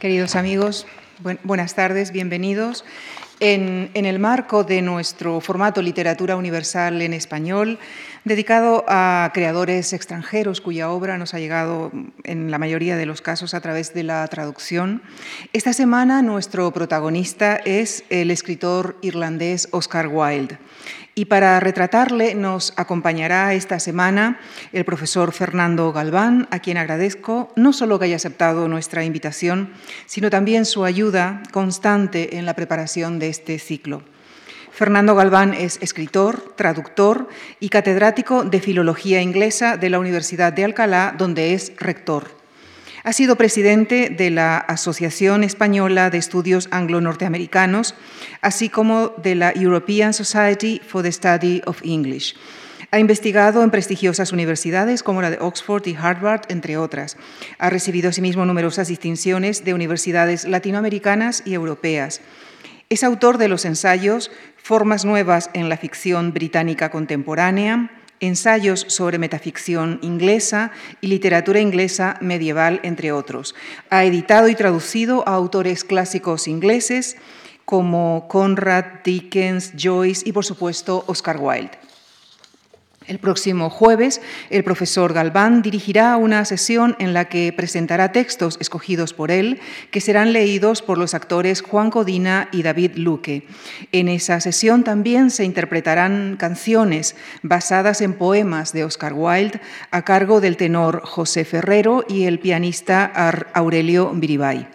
Queridos amigos, buenas tardes, bienvenidos. En, el marco de nuestro formato Literatura Universal en Español, dedicado a creadores extranjeros cuya obra nos ha llegado en la mayoría de los casos a través de la traducción, esta semana nuestro protagonista es el escritor irlandés Oscar Wilde. Y para retratarle nos acompañará esta semana el profesor Fernando Galván, a quien agradezco no solo que haya aceptado nuestra invitación, sino también su ayuda constante en la preparación de este ciclo. Fernando Galván es escritor, traductor y catedrático de Filología Inglesa de la Universidad de Alcalá, donde es rector. Ha sido presidente de la Asociación Española de Estudios Anglo-Norteamericanos, así como de la European Society for the Study of English. Ha investigado en prestigiosas universidades como la de Oxford y Harvard, entre otras. Ha recibido asimismo numerosas distinciones de universidades latinoamericanas y europeas. Es autor de los ensayos Formas nuevas en la ficción británica contemporánea, ensayos sobre metaficción inglesa y literatura inglesa medieval, entre otros. Ha editado y traducido a autores clásicos ingleses como Conrad, Dickens, Joyce y, por supuesto, Oscar Wilde. El próximo jueves, el profesor Galván dirigirá una sesión en la que presentará textos escogidos por él, que serán leídos por los actores Juan Codina y David Luque. En esa sesión también se interpretarán canciones basadas en poemas de Oscar Wilde a cargo del tenor José Ferrero y el pianista Aurelio Biribay.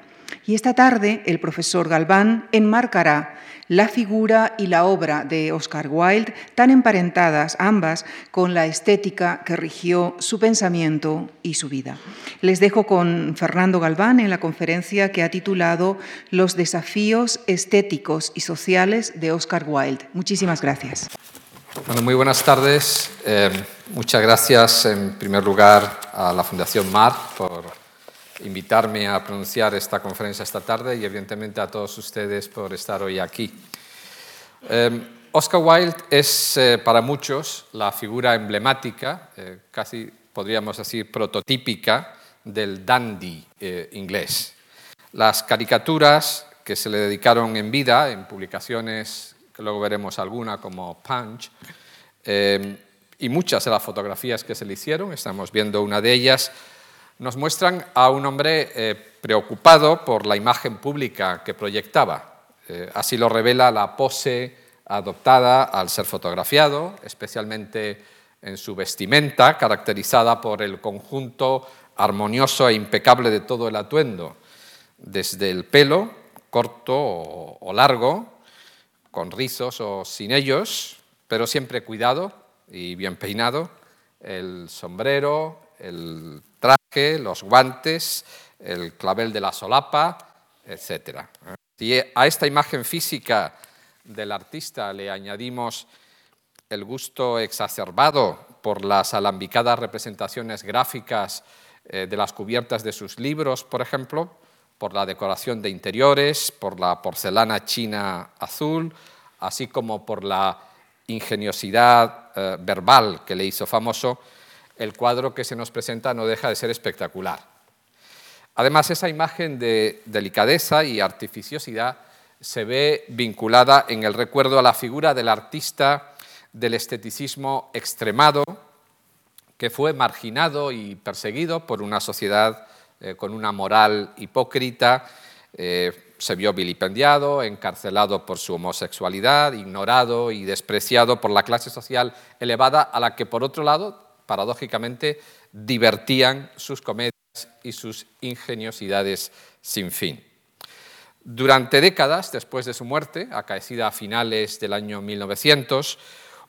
Y esta tarde, el profesor Galván enmarcará la figura y la obra de Oscar Wilde, tan emparentadas ambas con la estética que rigió su pensamiento y su vida. Les dejo con Fernando Galván en la conferencia que ha titulado Los desafíos estéticos y sociales de Oscar Wilde. Muchísimas gracias. Bueno, muy buenas tardes. Eh, muchas gracias en primer lugar a la Fundación MAR por invitarme a pronunciar esta conferencia esta tarde y evidentemente a todos ustedes por estar hoy aquí. Em, Oscar Wilde es eh, para muchos la figura emblemática, eh, casi podríamos decir prototípica, del dandy eh, inglés. Las caricaturas que se le dedicaron en vida, en publicaciones que luego veremos alguna como Punch, em, y muchas de las fotografías que se le hicieron, estamos viendo una de ellas, nos muestran a un hombre eh, preocupado por la imagen pública que proyectaba. Eh, así lo revela la pose adoptada al ser fotografiado, especialmente en su vestimenta, caracterizada por el conjunto armonioso e impecable de todo el atuendo, desde el pelo, corto o largo, con rizos o sin ellos, pero siempre cuidado y bien peinado, el sombrero, el los guantes, el clavel de la solapa, etc. Si a esta imagen física del artista le añadimos el gusto exacerbado por las alambicadas representaciones gráficas eh, de las cubiertas de sus libros, por ejemplo, por la decoración de interiores, por la porcelana china azul, así como por la ingeniosidad eh, verbal que le hizo famoso, el cuadro que se nos presenta no deja de ser espectacular. Además, esa imagen de delicadeza y artificiosidad se ve vinculada en el recuerdo a la figura del artista del esteticismo extremado, que fue marginado y perseguido por una sociedad eh, con una moral hipócrita, eh, se vio vilipendiado, encarcelado por su homosexualidad, ignorado y despreciado por la clase social elevada a la que, por otro lado, paradójicamente, divertían sus comedias y sus ingeniosidades sin fin. Durante décadas después de su muerte, acaecida a finales del año 1900,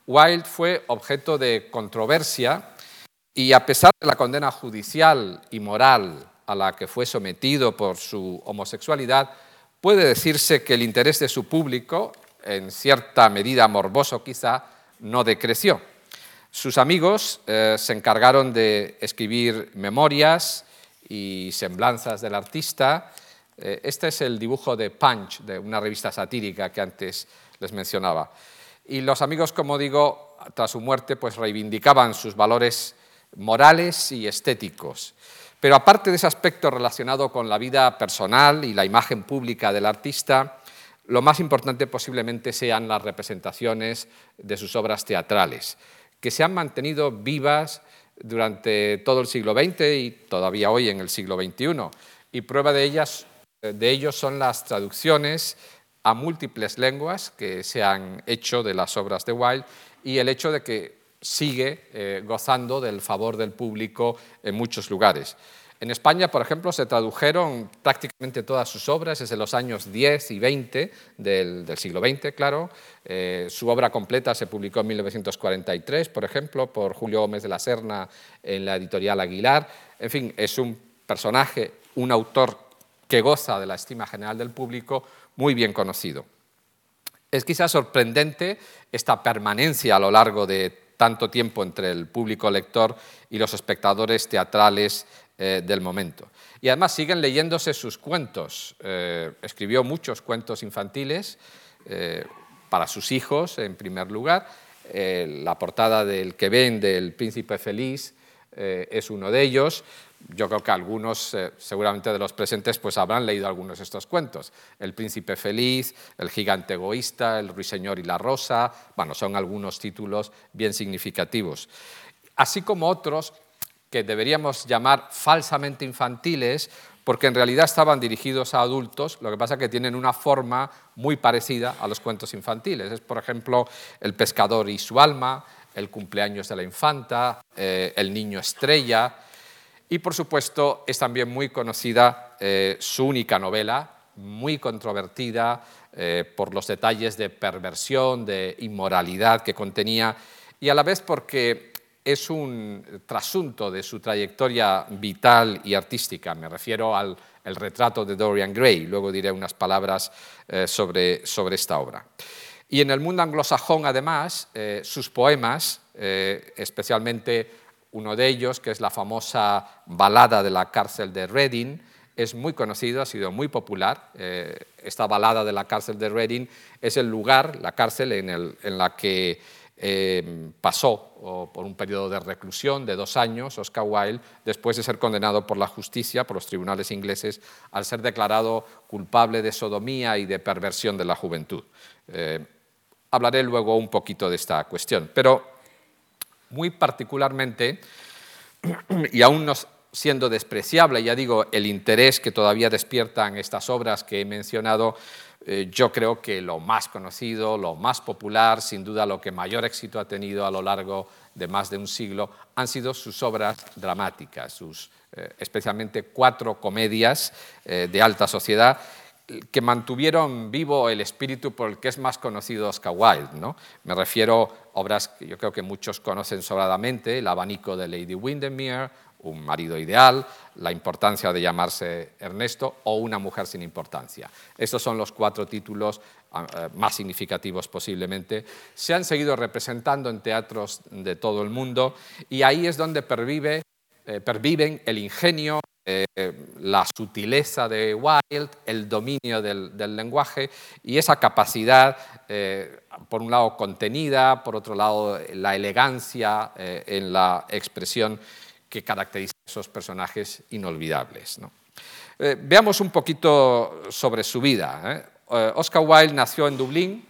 Wilde fue objeto de controversia y a pesar de la condena judicial y moral a la que fue sometido por su homosexualidad, puede decirse que el interés de su público, en cierta medida morboso quizá, no decreció. Sus amigos eh, se encargaron de escribir memorias y semblanzas del artista. Eh, este es el dibujo de Punch, de una revista satírica que antes les mencionaba. Y los amigos, como digo, tras su muerte, pues reivindicaban sus valores morales y estéticos. Pero aparte de ese aspecto relacionado con la vida personal y la imagen pública del artista, lo más importante posiblemente sean las representaciones de sus obras teatrales, que se han mantenido vivas durante todo el siglo XX y todavía hoy en el siglo XXI. Y prueba de, ellas, de ello son las traducciones a múltiples lenguas que se han hecho de las obras de Wilde y el hecho de que sigue eh, gozando del favor del público en muchos lugares. En España, por ejemplo, se tradujeron prácticamente todas sus obras desde los años 10 y 20 del, siglo XX, claro. Eh, su obra completa se publicó en 1943, por ejemplo, por Julio Gómez de la Serna en la editorial Aguilar. En fin, es un personaje, un autor que goza de la estima general del público, muy bien conocido. Es quizás sorprendente esta permanencia a lo largo de tanto tiempo entre el público lector y los espectadores teatrales eh, del momento. Y además siguen leyéndose sus cuentos. Eh, escribió muchos cuentos infantiles eh, para sus hijos, en primer lugar. la portada del que ven del Príncipe Feliz es uno de ellos. Yo creo que algunos, seguramente de los presentes, pues habrán leído algunos de estos cuentos. El Príncipe Feliz, El Gigante Egoísta, El Ruiseñor y la Rosa, bueno, son algunos títulos bien significativos. Así como otros que deberíamos llamar falsamente infantiles, porque en realidad estaban dirigidos a adultos, lo que pasa es que tienen una forma muy parecida a los cuentos infantiles. Es, por ejemplo, El pescador y su alma, El cumpleaños de la infanta, eh, El niño estrella, y por supuesto es también muy conocida eh, su única novela, muy controvertida eh, por los detalles de perversión, de inmoralidad que contenía, y a la vez porque es un trasunto de su trayectoria vital y artística. Me refiero al retrato de Dorian Gray. Luego diré unas palabras eh, sobre, sobre, esta obra. Y en el mundo anglosajón, además, eh, sus poemas, eh, especialmente uno de ellos, que es la famosa balada de la cárcel de Reading, es muy conocido, ha sido muy popular. esta balada de la cárcel de Reading es el lugar, la cárcel en, el, en la que eh, pasó por un periodo de reclusión de dos años, Oscar Wilde, después de ser condenado por la justicia, por los tribunales ingleses, al ser declarado culpable de sodomía y de perversión de la juventud. Eh, hablaré luego un poquito de esta cuestión, pero muy particularmente, y aún no siendo despreciable, ya digo, el interés que todavía despiertan estas obras que he mencionado, eh, yo creo que lo más conocido, lo más popular, sin duda lo que mayor éxito ha tenido a lo largo de más de un siglo, han sido sus obras dramáticas, sus eh, especialmente cuatro comedias eh, de alta sociedad que mantuvieron vivo el espíritu por el que es más conocido Oscar Wilde. ¿no? Me refiero a obras que yo creo que muchos conocen sobradamente, El abanico de Lady Windermere, un marido ideal, la importancia de llamarse Ernesto o una mujer sin importancia. Estos son los cuatro títulos ah, eh, más significativos posiblemente. Se han seguido representando en teatros de todo el mundo y ahí es donde pervive, eh, perviven el ingenio, eh, la sutileza de Wilde, el dominio del, lenguaje y esa capacidad, por un lado contenida, por otro lado la elegancia en la expresión que caracteriza a esos personajes inolvidables. Eh, veamos un poquito sobre su vida. ¿eh? Eh, Oscar Wilde nació en Dublín,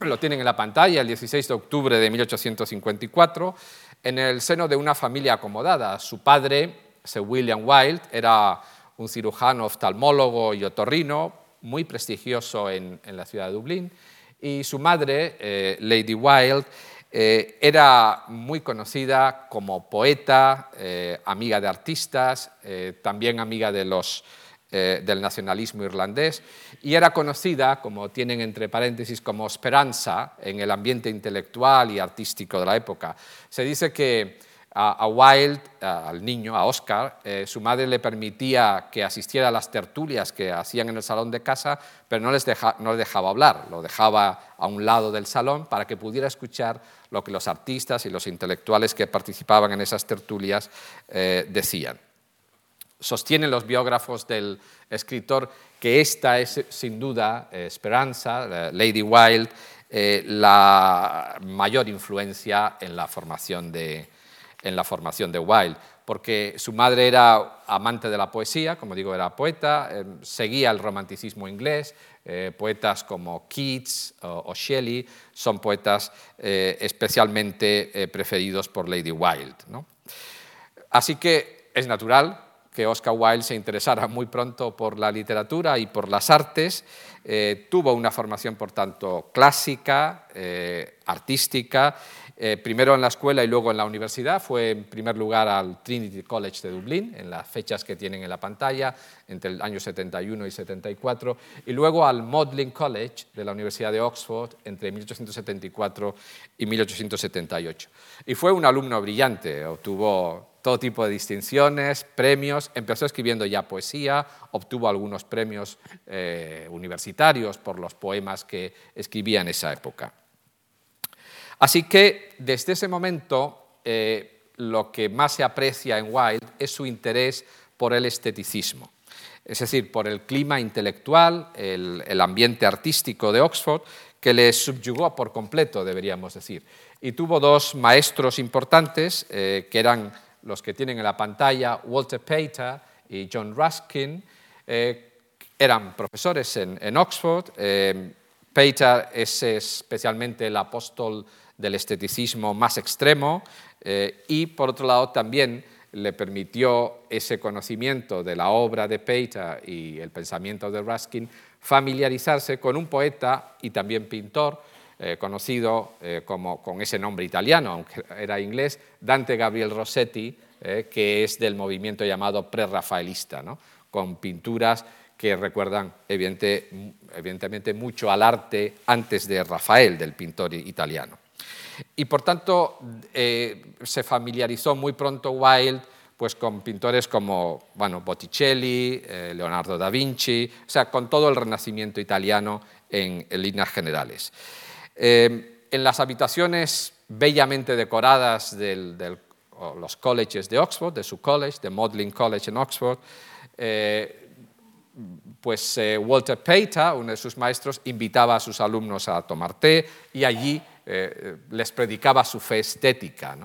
lo tienen en la pantalla, el 16 de octubre de 1854, en el seno de una familia acomodada. Su padre, Sir William Wilde, era un cirujano oftalmólogo y otorrino, muy prestigioso en, la ciudad de Dublín, y su madre, Lady Wilde, eh, era muy conocida como poeta, eh, amiga de artistas, eh, también amiga de los, del nacionalismo irlandés, y era conocida, como tienen entre paréntesis, como esperanza en el ambiente intelectual y artístico de la época. Se dice que a, Wilde, al niño, a Oscar, eh, su madre le permitía que asistiera a las tertulias que hacían en el salón de casa, pero no les, no dejaba hablar, lo dejaba a un lado del salón para que pudiera escuchar lo que los artistas y los intelectuales que participaban en esas tertulias eh, decían. Sostienen los biógrafos del escritor que esta es sin duda eh, Esperanza, Lady Wilde, la mayor influencia en la formación de, en la formación de Wilde. porque su madre era amante de la poesía, como digo, era poeta, eh, seguía el romanticismo inglés, eh, poetas como Keats o, Shelley son poetas eh, especialmente preferidos por Lady Wilde. Así que es natural que Oscar Wilde se interesara muy pronto por la literatura y por las artes. tuvo una formación, por tanto, clásica, artística, eh, primero en la escuela y luego en la universidad. Fue en primer lugar al Trinity College de Dublín, en las fechas que tienen en la pantalla, entre el año 71 y 74, y luego al Magdalen College de la Universidad de Oxford entre 1874 y 1878. Y fue un alumno brillante, obtuvo todo tipo de distinciones, premios, empezó escribiendo ya poesía, obtuvo algunos premios eh, universitarios por los poemas que escribía en esa época. Así que desde ese momento eh, lo que más se aprecia en Wilde es su interés por el esteticismo, es decir, por el clima intelectual, el, ambiente artístico de Oxford, que le subyugó por completo, deberíamos decir. Y tuvo dos maestros importantes, eh, que eran los que tienen en la pantalla, Walter Pater y John Ruskin, eh, eran profesores en, en Oxford. Pater es especialmente el apóstol del esteticismo más extremo eh, y, por otro lado, también le permitió ese conocimiento de la obra de Pater y el pensamiento de Ruskin familiarizarse con un poeta y también pintor eh, conocido eh, como, con ese nombre italiano, aunque era inglés, Dante Gabriel Rossetti, que es del movimiento llamado prerrafaelista, ¿no? con pinturas que recuerdan evidentemente mucho al arte antes de Rafael, del pintor italiano. Y por tanto eh, se familiarizó muy pronto Wilde pues, con pintores como bueno, Botticelli, eh, Leonardo da Vinci, o sea, con todo el renacimiento italiano en, líneas generales. Eh, en las habitaciones bellamente decoradas de los colleges de Oxford, de su college, de Magdalen College en Oxford, pues Walter Pater, uno de sus maestros, invitaba a sus alumnos a tomar té y allí eh, les predicaba su fe estética.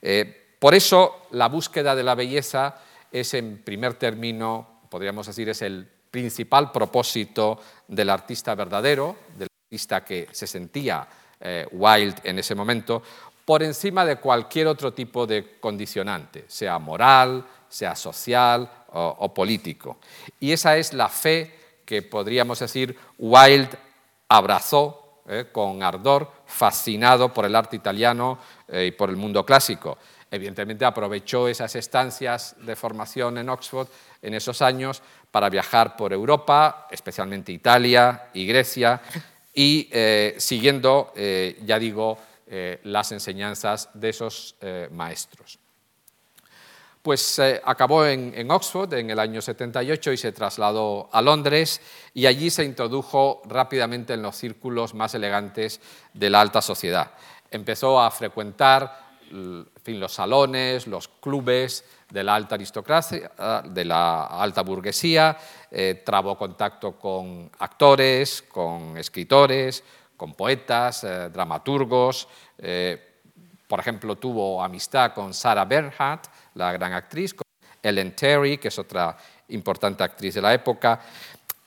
Eh, por eso la búsqueda de la belleza es en primer término, podríamos decir, es el principal propósito del artista verdadero, del artista que se sentía eh, wild en ese momento, por encima de cualquier otro tipo de condicionante, sea moral, sea social o, político. Y esa es la fe que podríamos decir Wilde abrazó eh, con ardor, fascinado por el arte italiano eh, y por el mundo clásico. Evidentemente aprovechó esas estancias de formación en Oxford en esos años para viajar por Europa, especialmente Italia y Grecia, y eh, siguiendo, ya digo, las enseñanzas de esos maestros pues eh, acabó en, Oxford en el año 78 y se trasladó a Londres y allí se introdujo rápidamente en los círculos más elegantes de la alta sociedad. Empezó a frecuentar los salones, los clubes de la alta aristocracia, de la alta burguesía, eh, trabó contacto con actores, con escritores, con poetas, eh, dramaturgos. por ejemplo, tuvo amistad con Sarah Bernhardt, la gran actriz, Ellen Terry, que es otra importante actriz de la época,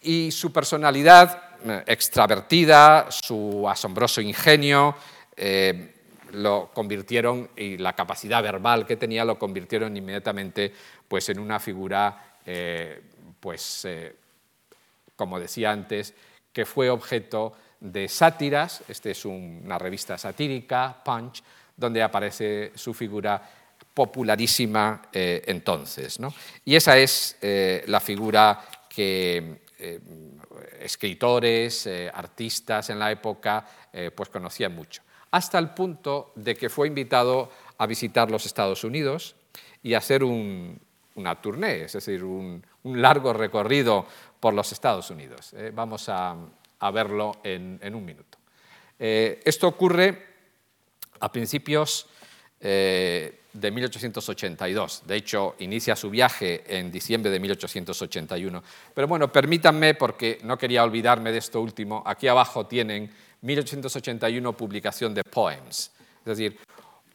y su personalidad eh, extravertida, su asombroso ingenio, eh, lo convirtieron, y la capacidad verbal que tenía, lo convirtieron inmediatamente pues, en una figura, eh, pues, como decía antes, que fue objeto de sátiras, esta es una revista satírica, Punch, donde aparece su figura popularísima eh, entonces. Y esa es eh, la figura que eh, escritores, artistas en la época pues conocían mucho, hasta el punto de que fue invitado a visitar los Estados Unidos y hacer un, una tournée, es decir, un, largo recorrido por los Estados Unidos. vamos a, verlo en, un minuto. esto ocurre a principios de 1882. De hecho, inicia su viaje en diciembre de 1881. Pero bueno, permítanme, porque no quería olvidarme de esto último, aquí abajo tienen 1881 publicación de Poems, es decir,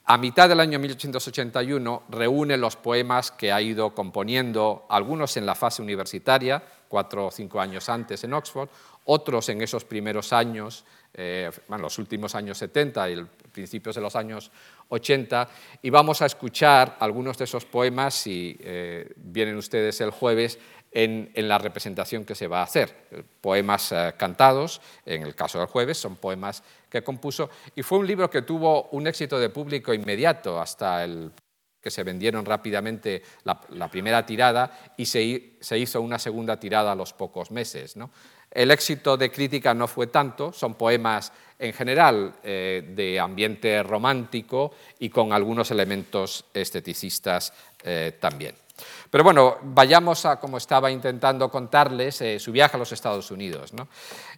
A mitad del año 1881 reúne los poemas que ha ido componiendo, algunos en la fase universitaria, cuatro o cinco años antes en Oxford, otros en esos primeros años, eh, bueno, los últimos años 70 y principios de los años 80, y vamos a escuchar algunos de esos poemas, si eh, vienen ustedes el jueves, en, la representación que se va a hacer. Poemas eh, cantados, en el caso del jueves, son poemas que compuso, y fue un libro que tuvo un éxito de público inmediato hasta el que se vendieron rápidamente la, primera tirada y se, hizo una segunda tirada a los pocos meses. ¿no? El éxito de crítica no fue tanto, son poemas en general eh, de ambiente romántico y con algunos elementos esteticistas eh, también. Pero bueno, vayamos a, como estaba intentando contarles, eh, su viaje a los Estados Unidos.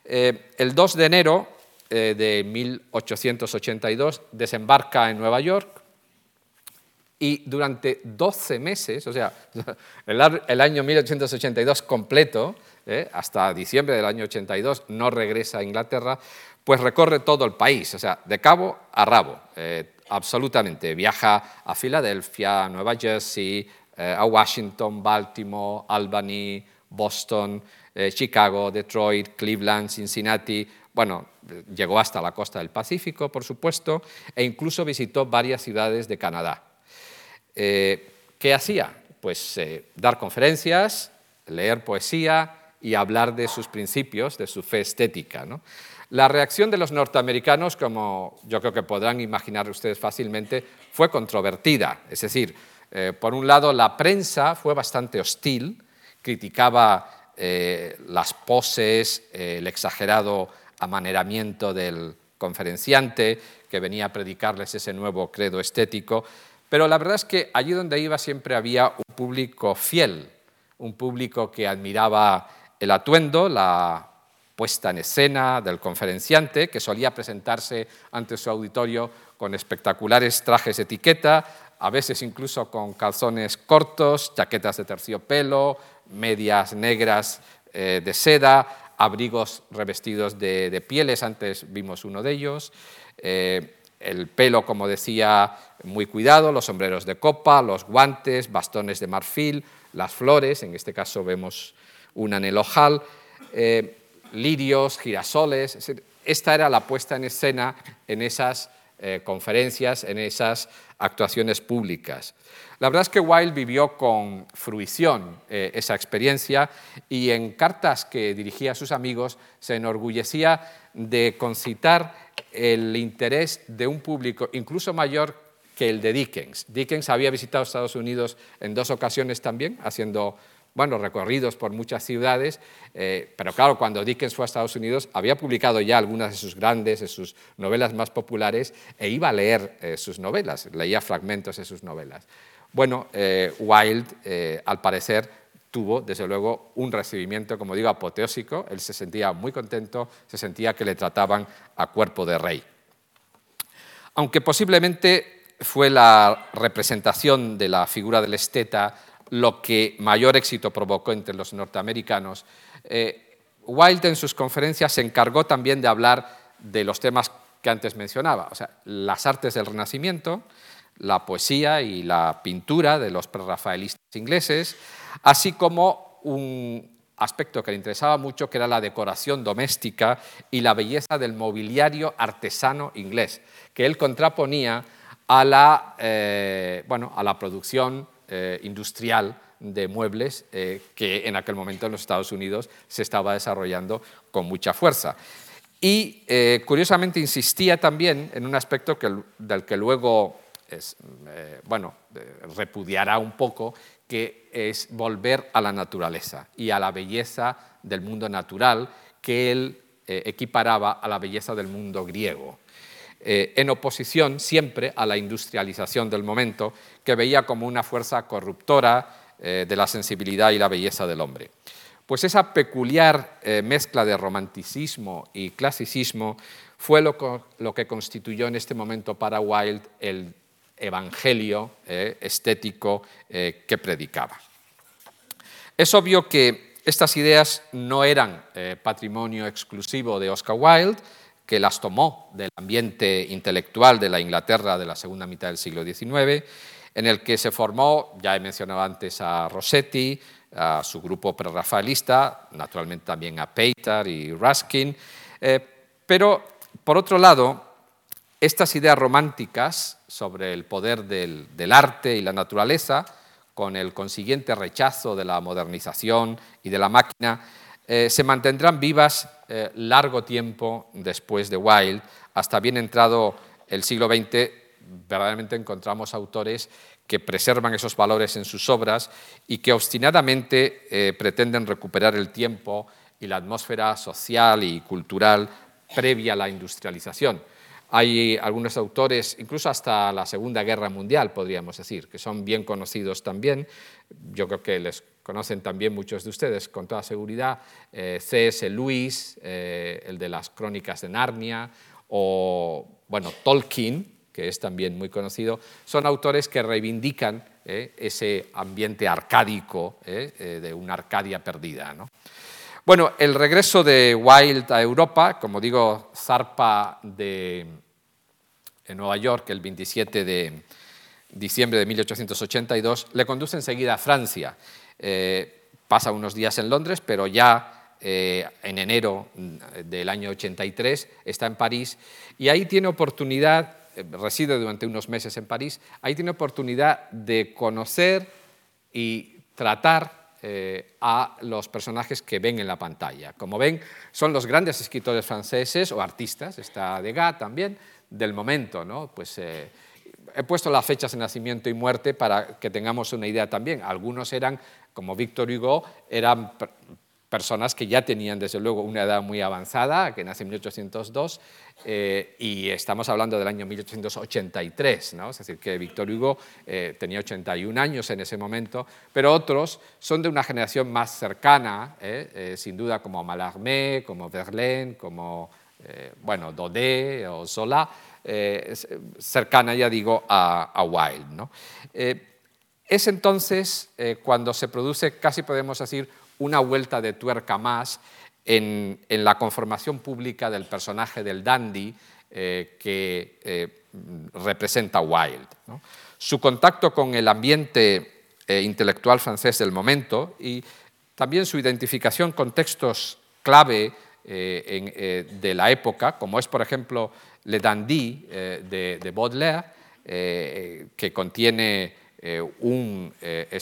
el 2 de enero de 1882 desembarca en Nueva York y durante 12 meses, o sea, el, año 1882 completo, hasta diciembre del año 82, no regresa a Inglaterra, pues recorre todo el país, o sea, de cabo a rabo, eh, absolutamente. Viaja a Filadelfia, Nueva Jersey, eh, a Washington, Baltimore, Albany, Boston, eh, Chicago, Detroit, Cleveland, Cincinnati. Bueno, llegó hasta la costa del Pacífico, por supuesto, e incluso visitó varias ciudades de Canadá. ¿Qué hacía? Pues dar conferencias, leer poesía y hablar de sus principios, de su fe estética. La reacción de los norteamericanos, como yo creo que podrán imaginar ustedes fácilmente, fue controvertida. Es decir, eh, por un lado, la prensa fue bastante hostil, criticaba eh, las poses, eh, el exagerado amaneramiento del conferenciante que venía a predicarles ese nuevo credo estético, pero la verdad es que allí donde iba siempre había un público fiel, un público que admiraba el atuendo, la puesta en escena del conferenciante, que solía presentarse ante su auditorio con espectaculares trajes de etiqueta, a veces incluso con calzones cortos, chaquetas de terciopelo, medias negras eh, de seda, abrigos revestidos de, pieles, antes vimos uno de ellos, eh, el pelo, como decía, muy cuidado, los sombreros de copa, los guantes, bastones de marfil, las flores, en este caso vemos una en el ojal. Eh, lirios, girasoles. Esta era la puesta en escena en esas eh, conferencias, en esas actuaciones públicas. La verdad es que Wilde vivió con fruición eh, esa experiencia y en cartas que dirigía a sus amigos se enorgullecía de concitar el interés de un público incluso mayor que el de Dickens. Dickens había visitado Estados Unidos en dos ocasiones también, haciendo recorridos por muchas ciudades, eh, pero claro, cuando Dickens fue a Estados Unidos había publicado ya algunas de sus grandes, de sus novelas más populares, e iba a leer eh, sus novelas, leía fragmentos de sus novelas. Bueno, eh, Wilde, al parecer, tuvo, desde luego, un recibimiento, como digo, apoteósico, él se sentía muy contento, se sentía que le trataban a cuerpo de rey. Aunque posiblemente fue la representación de la figura del esteta lo que mayor éxito provocó entre los norteamericanos. Eh, Wilde en sus conferencias se encargó también de hablar de los temas que antes mencionaba, o sea, las artes del Renacimiento, la poesía y la pintura de los prerrafaelistas ingleses, así como un aspecto que le interesaba mucho, que era la decoración doméstica y la belleza del mobiliario artesano inglés, que él contraponía a la, eh, bueno, a la producción eh, industrial de muebles eh, que en aquel momento en los Estados Unidos se estaba desarrollando con mucha fuerza. Y eh, curiosamente insistía también en un aspecto del que luego bueno, repudiará un poco, que es volver a la naturaleza y a la belleza del mundo natural que él equiparaba a la belleza del mundo griego. Eh, en oposición siempre a la industrialización del momento, que veía como una fuerza corruptora eh, de la sensibilidad y la belleza del hombre. Pues esa peculiar eh, mezcla de romanticismo y clasicismo fue lo, que constituyó en este momento para Wilde el evangelio estético que predicaba. Es obvio que estas ideas no eran patrimonio exclusivo de Oscar Wilde, que las tomó del ambiente intelectual de la Inglaterra de la segunda mitad del siglo XIX, en el que se formó, ya he mencionado antes a Rossetti, a su grupo prerrafaelista, naturalmente también a Pater y Ruskin, eh, pero por otro lado, estas ideas románticas sobre el poder del, arte y la naturaleza, con el consiguiente rechazo de la modernización y de la máquina, eh, se mantendrán vivas eh, largo tiempo después de Wilde, hasta bien entrado el siglo XX, verdaderamente encontramos autores que preservan esos valores en sus obras y que obstinadamente eh, pretenden recuperar el tiempo y la atmósfera social y cultural previa a la industrialización. Hay algunos autores, incluso hasta la Segunda Guerra Mundial, podríamos decir, que son bien conocidos también. Yo creo que les conocen también muchos de ustedes, con toda seguridad. Eh, C.S. Lewis, eh, el de las Crónicas de Narnia, o, bueno, Tolkien, que es también muy conocido, son autores que reivindican eh, ese ambiente arcádico eh, de una Arcadia perdida. Bueno, el regreso de Wilde a Europa, como digo, zarpa de Nueva York el 27 de diciembre de 1882, le conduce enseguida a Francia. Pasa unos días en Londres, pero ya en enero del año 83 está en París y ahí tiene oportunidad eh, reside durante unos meses en París, ahí tiene oportunidad de conocer y tratar eh, a los personajes que ven en la pantalla. Como ven, son los grandes escritores franceses o artistas, está Degas también, del momento. ¿no? Pues, eh, he puesto las fechas de nacimiento y muerte para que tengamos una idea también. Algunos eran, como Victor Hugo, eran personas que ya tenían desde luego una edad muy avanzada, que nace en 1802, eh, y estamos hablando del año 1883, ¿no? es decir, que Víctor Hugo eh, tenía 81 años en ese momento, pero otros son de una generación más cercana, ¿eh? sin duda como Mallarmé, como Verlaine, como bueno, Daudet o Zola, cercana, ya digo, a, Wilde. ¿no? es entonces cuando se produce, casi podemos decir, una vuelta de tuerca más en, la conformación pública del personaje del dandy eh, que eh, representa Wilde. Su contacto con el ambiente eh, intelectual francés del momento y también su identificación con textos clave de la época, como es, por ejemplo, Le Dandy de, Baudelaire, que contiene eh, eh,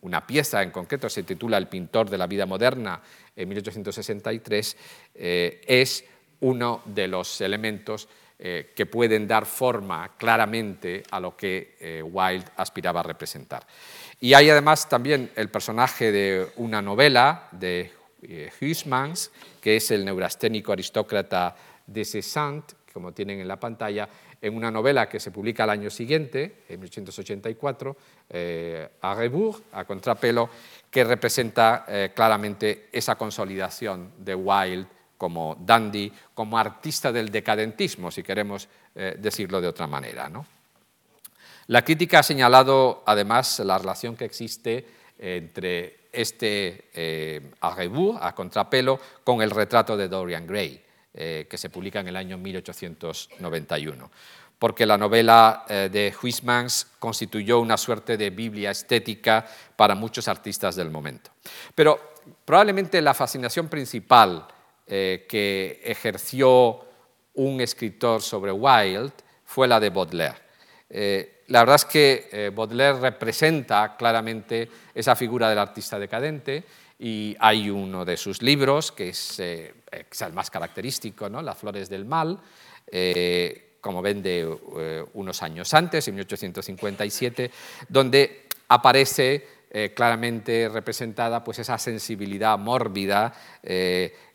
una pieza en concreto, se titula El pintor de la vida moderna en 1863, eh, es uno de los elementos que pueden dar forma claramente a lo que Wilde aspiraba a representar. Y hay además también el personaje de una novela de Huysmans, que es el neurasténico aristócrata de Cézanne, como tienen en la pantalla, en una novela que se publica al año siguiente, en 1884, eh, a Rebours, a contrapelo, que representa eh, claramente esa consolidación de Wilde como dandy, como artista del decadentismo, si queremos eh, decirlo de otra manera. La crítica ha señalado además la relación que existe entre este a Rebours, a contrapelo, con el retrato de Dorian Gray. Eh, que se publica en el año 1891, porque la novela eh, de Huysmans constituyó una suerte de Biblia estética para muchos artistas del momento. Pero probablemente la fascinación principal eh, que ejerció un escritor sobre Wilde fue la de Baudelaire. La verdad es que Baudelaire representa claramente esa figura del artista decadente y hay uno de sus libros que es, eh, el más característico, ¿no? Las flores del mal, eh, como ven de eh, unos años antes, en 1857, donde aparece claramente representada pues, esa sensibilidad mórbida,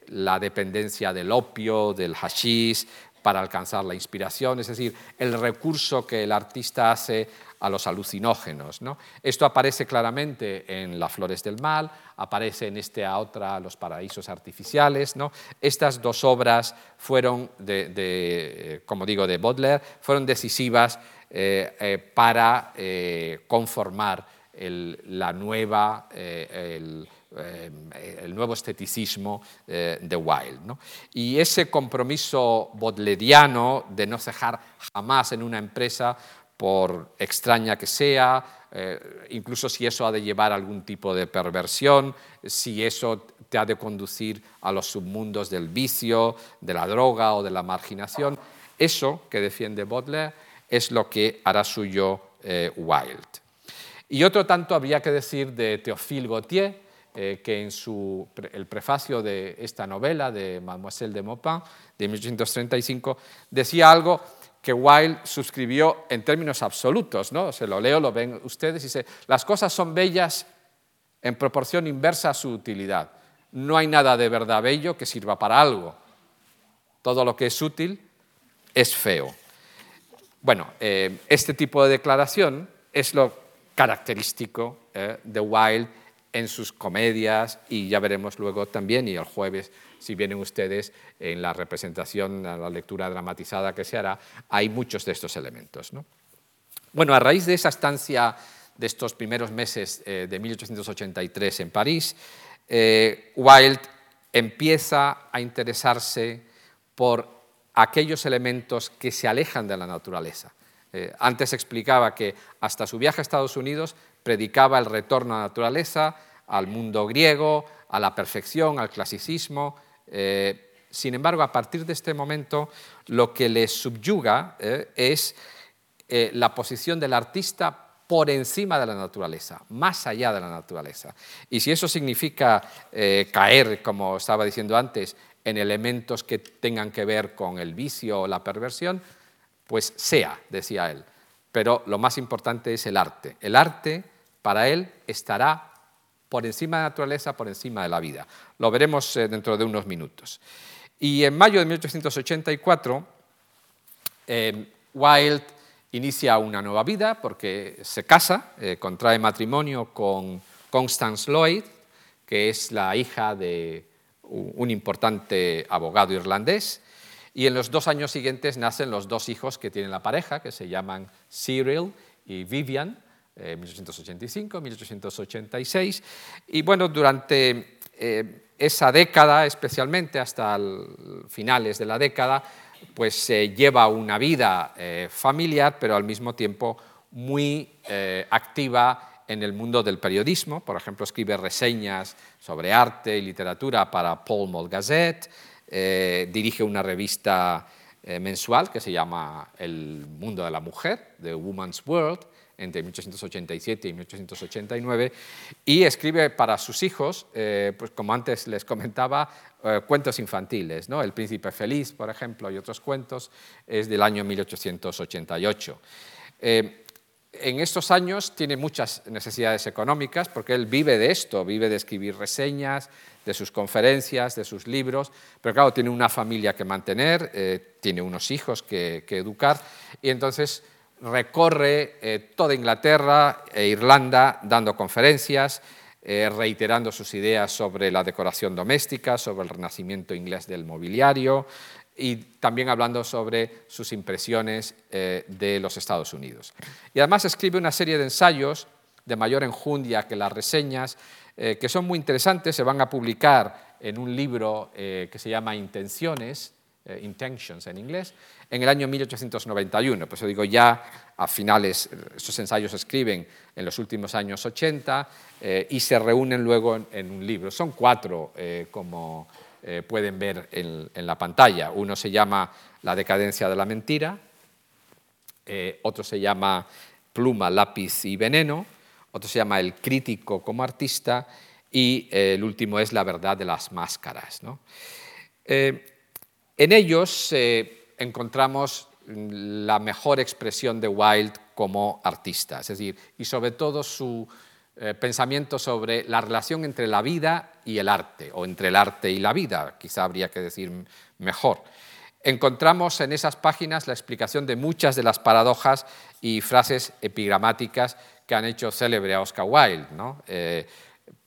la dependencia del opio, del hashish, para alcanzar la inspiración, es decir, el recurso que el artista hace a los alucinógenos. ¿no? Esto aparece claramente en Las Flores del Mal, aparece en este a otra Los Paraísos Artificiales. ¿no? Estas dos obras fueron, de, como digo, de Baudelaire, fueron decisivas eh, eh, para eh, conformar la nueva nuevo esteticismo de Wilde. Y ese compromiso bodleriano de no cejar jamás en una empresa, por extraña que sea, incluso si eso ha de llevar algún tipo de perversión, si eso te ha de conducir a los submundos del vicio, de la droga o de la marginación. Eso que defiende Baudelaire es lo que hará suyo eh, Wilde. Y otro tanto habría que decir de Théophile Gautier, eh, que en su, el prefacio de esta novela de Mademoiselle de Maupin de 1835 decía algo que Wilde suscribió en términos absolutos, ¿no? Se lo leo, lo ven ustedes, y dice, las cosas son bellas en proporción inversa a su utilidad. No hay nada de verdad bello que sirva para algo. Todo lo que es útil es feo. Bueno, eh, este tipo de declaración es lo característico eh, de Wilde en sus comedias y ya veremos luego también, y el jueves, si vienen ustedes en la representación, en la lectura dramatizada que se hará, hay muchos de estos elementos. Bueno, a raíz de esa estancia de estos primeros meses eh, de 1883 en París, Wilde empieza a interesarse por aquellos elementos que se alejan de la naturaleza. Eh, antes explicaba que hasta su viaje a Estados Unidos predicaba el retorno a la naturaleza, al mundo griego, a la perfección, al clasicismo. Eh, sin embargo, a partir de este momento, lo que le subyuga eh, es la posición del artista por encima de la naturaleza, más allá de la naturaleza. Y si eso significa caer, como estaba diciendo antes, en elementos que tengan que ver con el vicio o la perversión, pues sea, decía él. Pero lo más importante es el arte. El arte, para él, estará por encima de la naturaleza, por encima de la vida. Lo veremos eh, dentro de unos minutos. Y en mayo de 1884, eh, Wilde inicia una nueva vida porque se casa, eh, contrae matrimonio con Constance Lloyd, que es la hija de un importante abogado irlandés, y en los dos años siguientes nacen los dos hijos que tiene la pareja, que se llaman Cyril y Vivian, eh, 1885, 1886. Y bueno, durante eh, esa década, especialmente hasta finales de la década, pues se lleva una vida eh, familiar, pero al mismo tiempo muy eh, activa en el mundo del periodismo, por ejemplo, escribe reseñas sobre arte y literatura para Paul Mall Gazette, eh, dirige una revista eh, mensual que se llama El Mundo de la Mujer, The Woman's World, entre 1887 y 1889, y escribe para sus hijos, eh, pues como antes les comentaba, cuentos infantiles. ¿no? El Príncipe Feliz, por ejemplo, y otros cuentos, es del año 1888 en estos años tiene muchas necesidades económicas porque él vive de esto, vive de escribir reseñas, de sus conferencias, de sus libros, pero claro, tiene una familia que mantener, eh, tiene unos hijos que, educar y entonces recorre eh, toda Inglaterra e Irlanda dando conferencias, eh, reiterando sus ideas sobre la decoración doméstica, sobre el renacimiento inglés del mobiliario, y también hablando sobre sus impresiones eh, de los Estados Unidos. Y además escribe una serie de ensayos de mayor enjundia que las reseñas, que son muy interesantes, se van a publicar en un libro que se llama Intenciones, Intentions en inglés, en el año 1891. Pues yo digo, ya a finales, estos ensayos se escriben en los últimos años 80 y se reúnen luego en, un libro. Son cuatro como eh, pueden ver en, la pantalla. Uno se llama La decadencia de la mentira, eh, otro se llama Pluma, lápiz y veneno, otro se llama El crítico como artista y eh, el último es La verdad de las máscaras. En ellos encontramos la mejor expresión de Wilde como artista, es decir, y sobre todo su eh, pensamiento sobre la relación entre la vida y el arte, o entre el arte y la vida, quizá habría que decir mejor. Encontramos en esas páginas la explicación de muchas de las paradojas y frases epigramáticas que han hecho célebre a Oscar Wilde. Eh,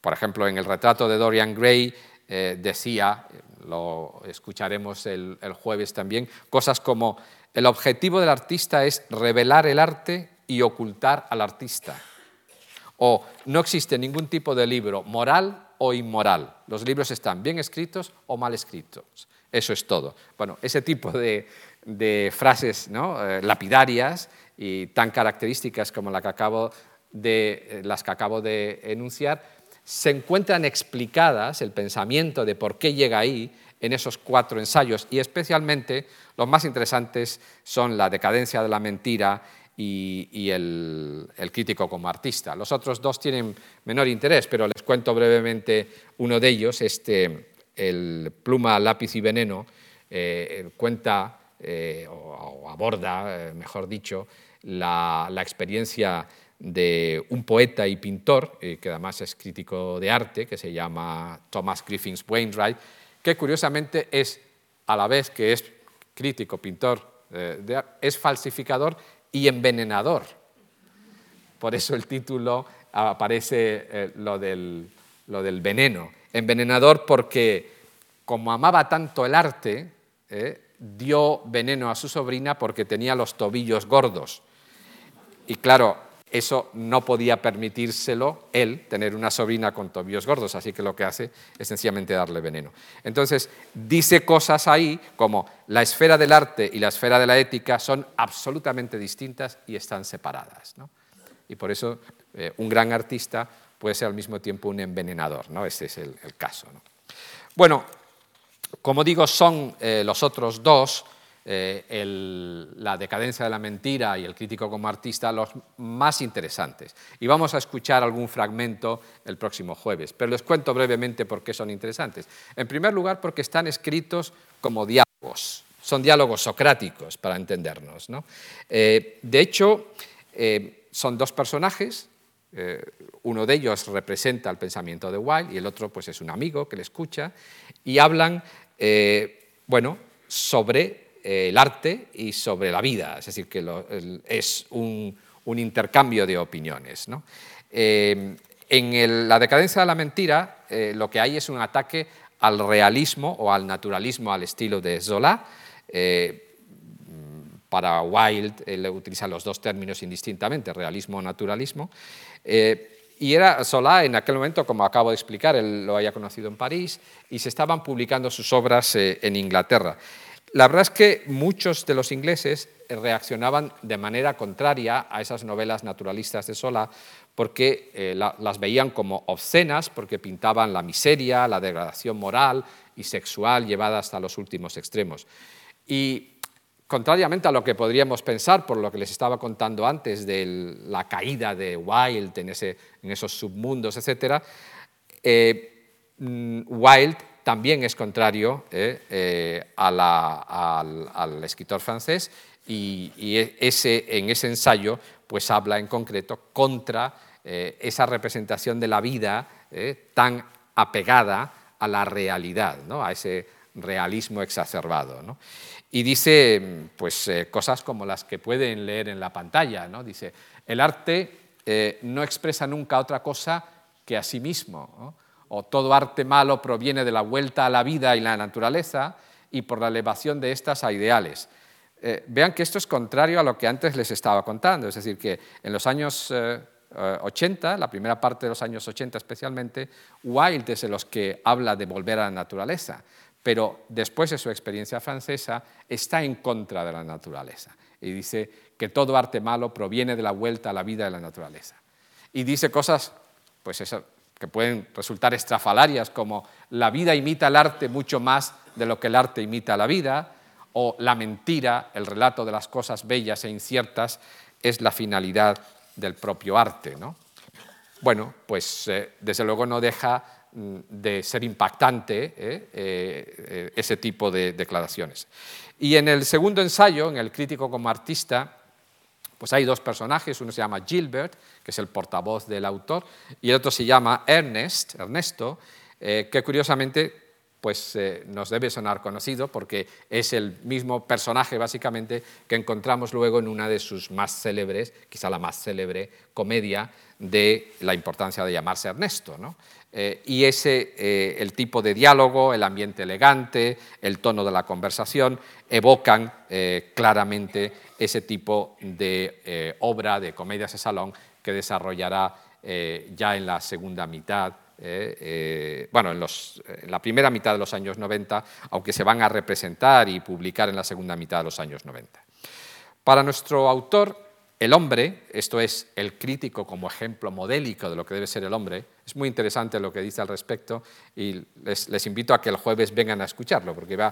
por ejemplo, en el retrato de Dorian Gray eh, decía, lo escucharemos el jueves también, cosas como el objetivo del artista es revelar el arte y ocultar al artista o no existe ningún tipo de libro moral o inmoral. Los libros están bien escritos o mal escritos. Eso es todo. Bueno, ese tipo de, frases eh, lapidarias y tan características como que acabo de, eh, las que acabo de enunciar, se encuentran explicadas, el pensamiento de por qué llega ahí, en esos cuatro ensayos, y especialmente los más interesantes son La decadencia de la mentira y, el, crítico como artista. Los otros dos tienen menor interés, pero les cuento brevemente uno de ellos, este, el Pluma, Lápiz y Veneno, eh, cuenta eh, o, aborda, mejor dicho, la, la experiencia de un poeta y pintor, eh, que además es crítico de arte, que se llama Thomas Griffiths Wainwright, que curiosamente es, a la vez que es crítico, pintor, eh, es falsificador y envenenador. Por eso el título aparece eh, lo, del, lo, del, veneno. Envenenador porque, como amaba tanto el arte, dio veneno a su sobrina porque tenía los tobillos gordos. Y claro, eso no podía permitírselo él, tener una sobrina con tobillos gordos, así que lo que hace es sencillamente darle veneno. Entonces, dice cosas ahí como la esfera del arte y la esfera de la ética son absolutamente distintas y están separadas. Y por eso eh, un gran artista puede ser al mismo tiempo un envenenador, ¿no? Este es el, caso. Bueno, como digo, son eh, los otros dos eh, la decadencia de la mentira y el crítico como artista los más interesantes. Y vamos a escuchar algún fragmento el próximo jueves, pero les cuento brevemente por qué son interesantes. En primer lugar, porque están escritos como diálogos, son diálogos socráticos, para entendernos. Eh, de hecho, eh, son dos personajes, uno de ellos representa el pensamiento de Wilde y el otro pues, es un amigo que le escucha, y hablan bueno, sobre el arte y sobre la vida, es decir, que es un, intercambio de opiniones. Eh, en la decadencia de la mentira eh, lo que hay es un ataque al realismo o al naturalismo al estilo de Zola. Eh, para Wilde él utiliza los dos términos indistintamente, realismo o naturalismo. y era Zola en aquel momento, como acabo de explicar, él lo había conocido en París y se estaban publicando sus obras en Inglaterra. La verdad es que muchos de los ingleses reaccionaban de manera contraria a esas novelas naturalistas de Sola porque eh, las veían como obscenas, porque pintaban la miseria, la degradación moral y sexual llevada hasta los últimos extremos. Y contrariamente a lo que podríamos pensar, por lo que les estaba contando antes de la caída de Wilde en, esos submundos, etc., eh, mm, Wilde también es contrario eh, eh, al, escritor francés y, e, ese, en ese ensayo pues habla en concreto contra eh, esa representación de la vida tan apegada a la realidad, ¿no? a ese realismo exacerbado. Y dice pues, cosas como las que pueden leer en la pantalla. ¿no? Dice, el arte no expresa nunca otra cosa que a sí mismo o todo arte malo proviene de la vuelta a la vida y la naturaleza y por la elevación de estas a ideales. Eh, vean que esto es contrario a lo que antes les estaba contando, es decir, que en los años 80, eh, la primera parte de los años 80 especialmente, Wilde es de los que habla de volver a la naturaleza, pero después de su experiencia francesa está en contra de la naturaleza y dice que todo arte malo proviene de la vuelta a la vida de la naturaleza. Y dice cosas, pues eso, que pueden resultar estrafalarias, como la vida imita el arte mucho más de lo que el arte imita la vida, o la mentira, el relato de las cosas bellas e inciertas, es la finalidad del propio arte. ¿no? Bueno, pues eh, desde luego no deja mm, de ser impactante ¿eh? Eh, ese tipo de declaraciones. Y en el segundo ensayo, en El crítico como artista, pues hay dos personajes, uno se llama Gilbert, que es el portavoz del autor, y el otro se llama Ernest, Ernesto, eh, que curiosamente pues, eh, nos debe sonar conocido porque es el mismo personaje básicamente que encontramos luego en una de sus más célebres, quizá la más célebre comedia de la importancia de llamarse Ernesto. ¿no? Eh, y ese, eh, el tipo de diálogo, el ambiente elegante, el tono de la conversación, evocan eh, claramente ese tipo de obra de comedias de salón que desarrollará ya en la segunda mitad bueno, en, en, la primera mitad de los años 90, aunque se van a representar y publicar en la segunda mitad de los años 90. Para nuestro autor, el hombre, esto es el crítico como ejemplo modélico de lo que debe ser el hombre, es muy interesante lo que dice al respecto y les, invito a que el jueves vengan a escucharlo, porque eh,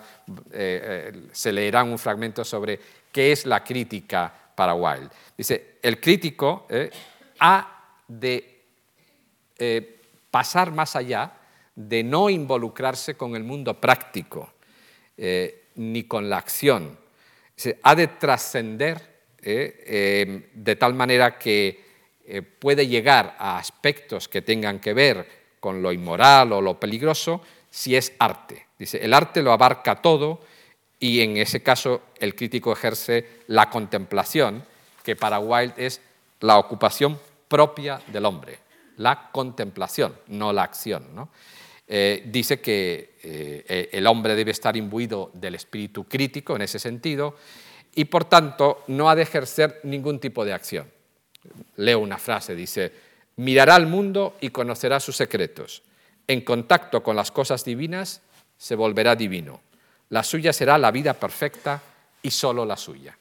eh, se leerán un fragmento sobre qué es la crítica para Wilde. Dice, el crítico eh, ha de pasar más allá de no involucrarse con el mundo práctico ni con la acción. ha de trascender de tal manera que eh, puede llegar a aspectos que tengan que ver con lo inmoral o lo peligroso si es arte. Dice, el arte lo abarca todo y en ese caso el crítico ejerce la contemplación, que para Wilde es la ocupación propia del hombre, la contemplación, no la acción. Eh, dice que el hombre debe estar imbuido del espíritu crítico en ese sentido y por tanto no ha de ejercer ningún tipo de acción. Leo una frase, dice, mirará al mundo y conocerá sus secretos. En contacto con las cosas divinas se volverá divino. La suya será la vida perfecta y solo la suya.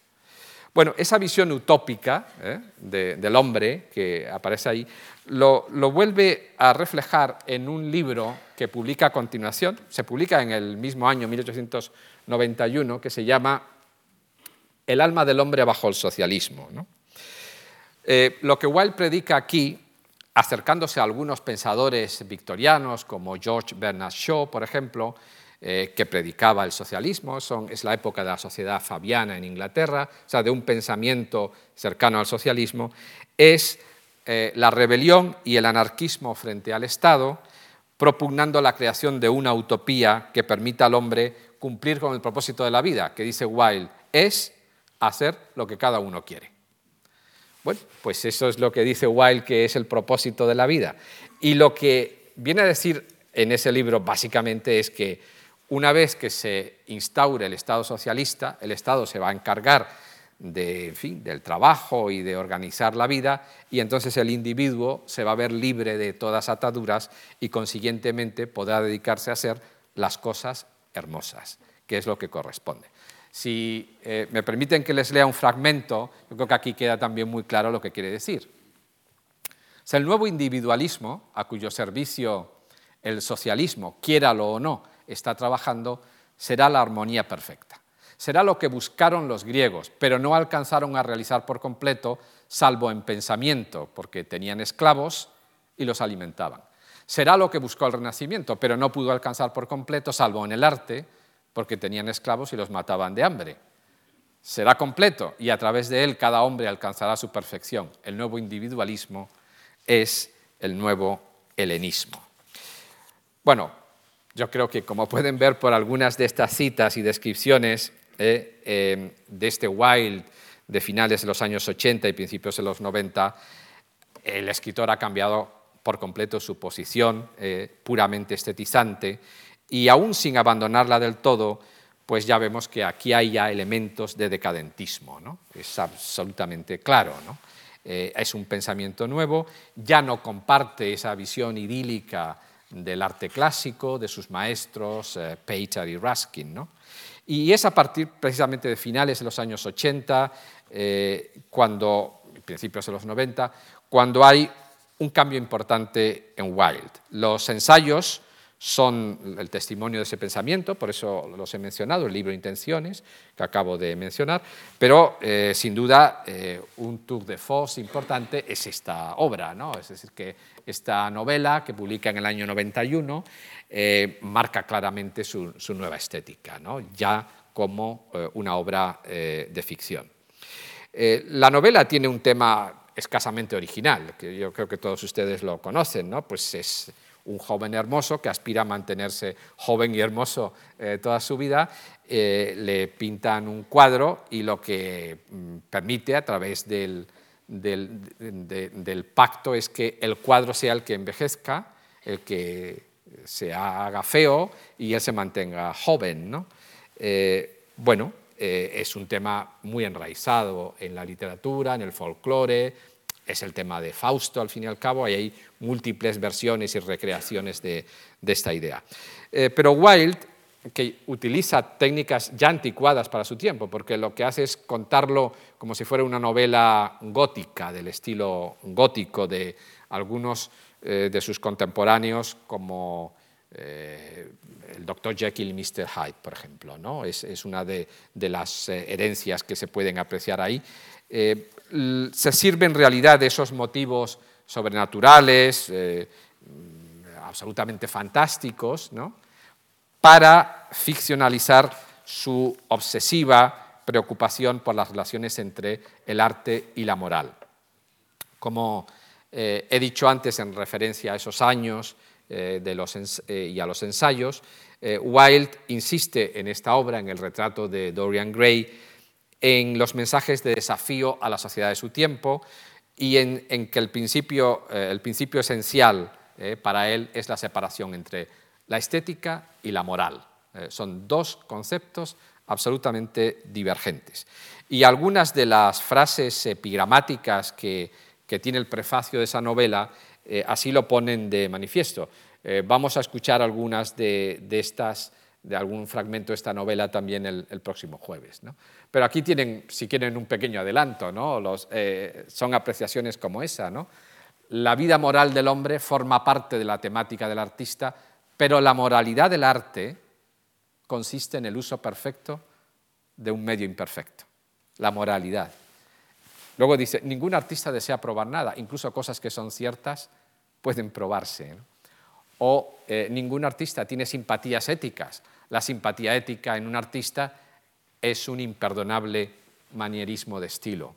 Bueno, esa visión utópica ¿eh? del hombre que aparece ahí lo, lo, vuelve a reflejar en un libro que publica a continuación, se publica en el mismo año 1891, que se llama el alma del hombre bajo el socialismo. Eh, lo que Wilde predica aquí, acercándose a algunos pensadores victorianos como George Bernard Shaw, por ejemplo, eh, que predicaba el socialismo, es la época de la sociedad fabiana en Inglaterra, o sea, de un pensamiento cercano al socialismo, es eh, la rebelión y el anarquismo frente al Estado, propugnando la creación de una utopía que permita al hombre cumplir con el propósito de la vida, que dice Wilde, es hacer lo que cada uno quiere. Bueno, pues eso es lo que dice Wilde que es el propósito de la vida. Y lo que viene a decir en ese libro básicamente es que una vez que se instaure el Estado socialista, el Estado se va a encargar de, fin, del trabajo y de organizar la vida y entonces el individuo se va a ver libre de todas ataduras y consiguientemente podrá dedicarse a hacer las cosas hermosas, que es lo que corresponde. Si eh, me permiten que les lea un fragmento, yo creo que aquí queda también muy claro lo que quiere decir. el nuevo individualismo, a cuyo servicio el socialismo, quiéralo o no, está trabajando, será la armonía perfecta. Será lo que buscaron los griegos, pero no alcanzaron a realizar por completo, salvo en pensamiento, porque tenían esclavos y los alimentaban. Será lo que buscó el Renacimiento, pero no pudo alcanzar por completo, salvo en el arte, porque tenían esclavos y los mataban de hambre. Será completo y a través de él cada hombre alcanzará su perfección. El nuevo individualismo es el nuevo helenismo. Bueno, yo creo que como pueden ver por algunas de estas citas y descripciones eh, eh, de este Wild de finales de los años 80 y principios de los 90, el escritor ha cambiado por completo su posición eh, puramente estetizante y aún sin abandonarla del todo, pues ya vemos que aquí hay ya elementos de decadentismo, ¿no? es absolutamente claro. ¿no? Eh, es un pensamiento nuevo, ya no comparte esa visión idílica del arte clásico, de sus maestros eh, y Ruskin. ¿no? Y es a partir precisamente de finales de los años 80, eh, cuando, principios de los 90, cuando hay un cambio importante en Wilde. Los ensayos son el testimonio de ese pensamiento, por eso los he mencionado, el libro Intenciones, que acabo de mencionar, pero eh, sin duda eh, un tour de force importante es esta obra, ¿no? es decir, que esta novela que publica en el año 91 eh, marca claramente su, nueva estética, ¿no? ya como una obra de ficción. la novela tiene un tema escasamente original, que yo creo que todos ustedes lo conocen, ¿no? pues es un joven hermoso que aspira a mantenerse joven y hermoso eh, toda su vida, eh, le pintan un cuadro y lo que mm, permite a través del, del, pacto es que el cuadro sea el que envejezca, el que se haga feo y él se mantenga joven. ¿no? Eh, bueno, es un tema muy enraizado en la literatura, en el folclore, es el tema de Fausto, al fin y al cabo, y hay múltiples versiones y recreaciones de, esta idea. Eh, pero Wilde, que utiliza técnicas ya anticuadas para su tiempo, porque lo que hace es contarlo como si fuera una novela gótica, del estilo gótico de algunos eh, de sus contemporáneos, como eh, el Dr. Jekyll y Mr. Hyde, por ejemplo. ¿no? Es, una de, las herencias que se pueden apreciar ahí se sirve en realidad de esos motivos sobrenaturales, eh, absolutamente fantásticos, para ficcionalizar su obsesiva preocupación por las relaciones entre el arte y la moral. Como eh, he dicho antes en referencia a esos años eh, y a los ensayos, Wilde insiste en esta obra, en el retrato de Dorian Gray, en los mensajes de desafío a la sociedad de su tiempo y en, que el principio, eh, el principio esencial eh, para él es la separación entre la estética y la moral. Eh, son dos conceptos absolutamente divergentes. Y algunas de las frases epigramáticas que, tiene el prefacio de esa novela así lo ponen de manifiesto. vamos a escuchar algunas de, estas de algún fragmento de esta novela también el, próximo jueves. ¿no? Pero aquí tienen, si quieren, un pequeño adelanto, ¿no? Eh, son apreciaciones como esa. ¿no? La vida moral del hombre forma parte de la temática del artista, pero la moralidad del arte consiste en el uso perfecto de un medio imperfecto, la moralidad. Luego dice, ningún artista desea probar nada, incluso cosas que son ciertas pueden probarse. O eh, ningún artista tiene simpatías éticas. La simpatía ética en un artista es un imperdonable manierismo de estilo.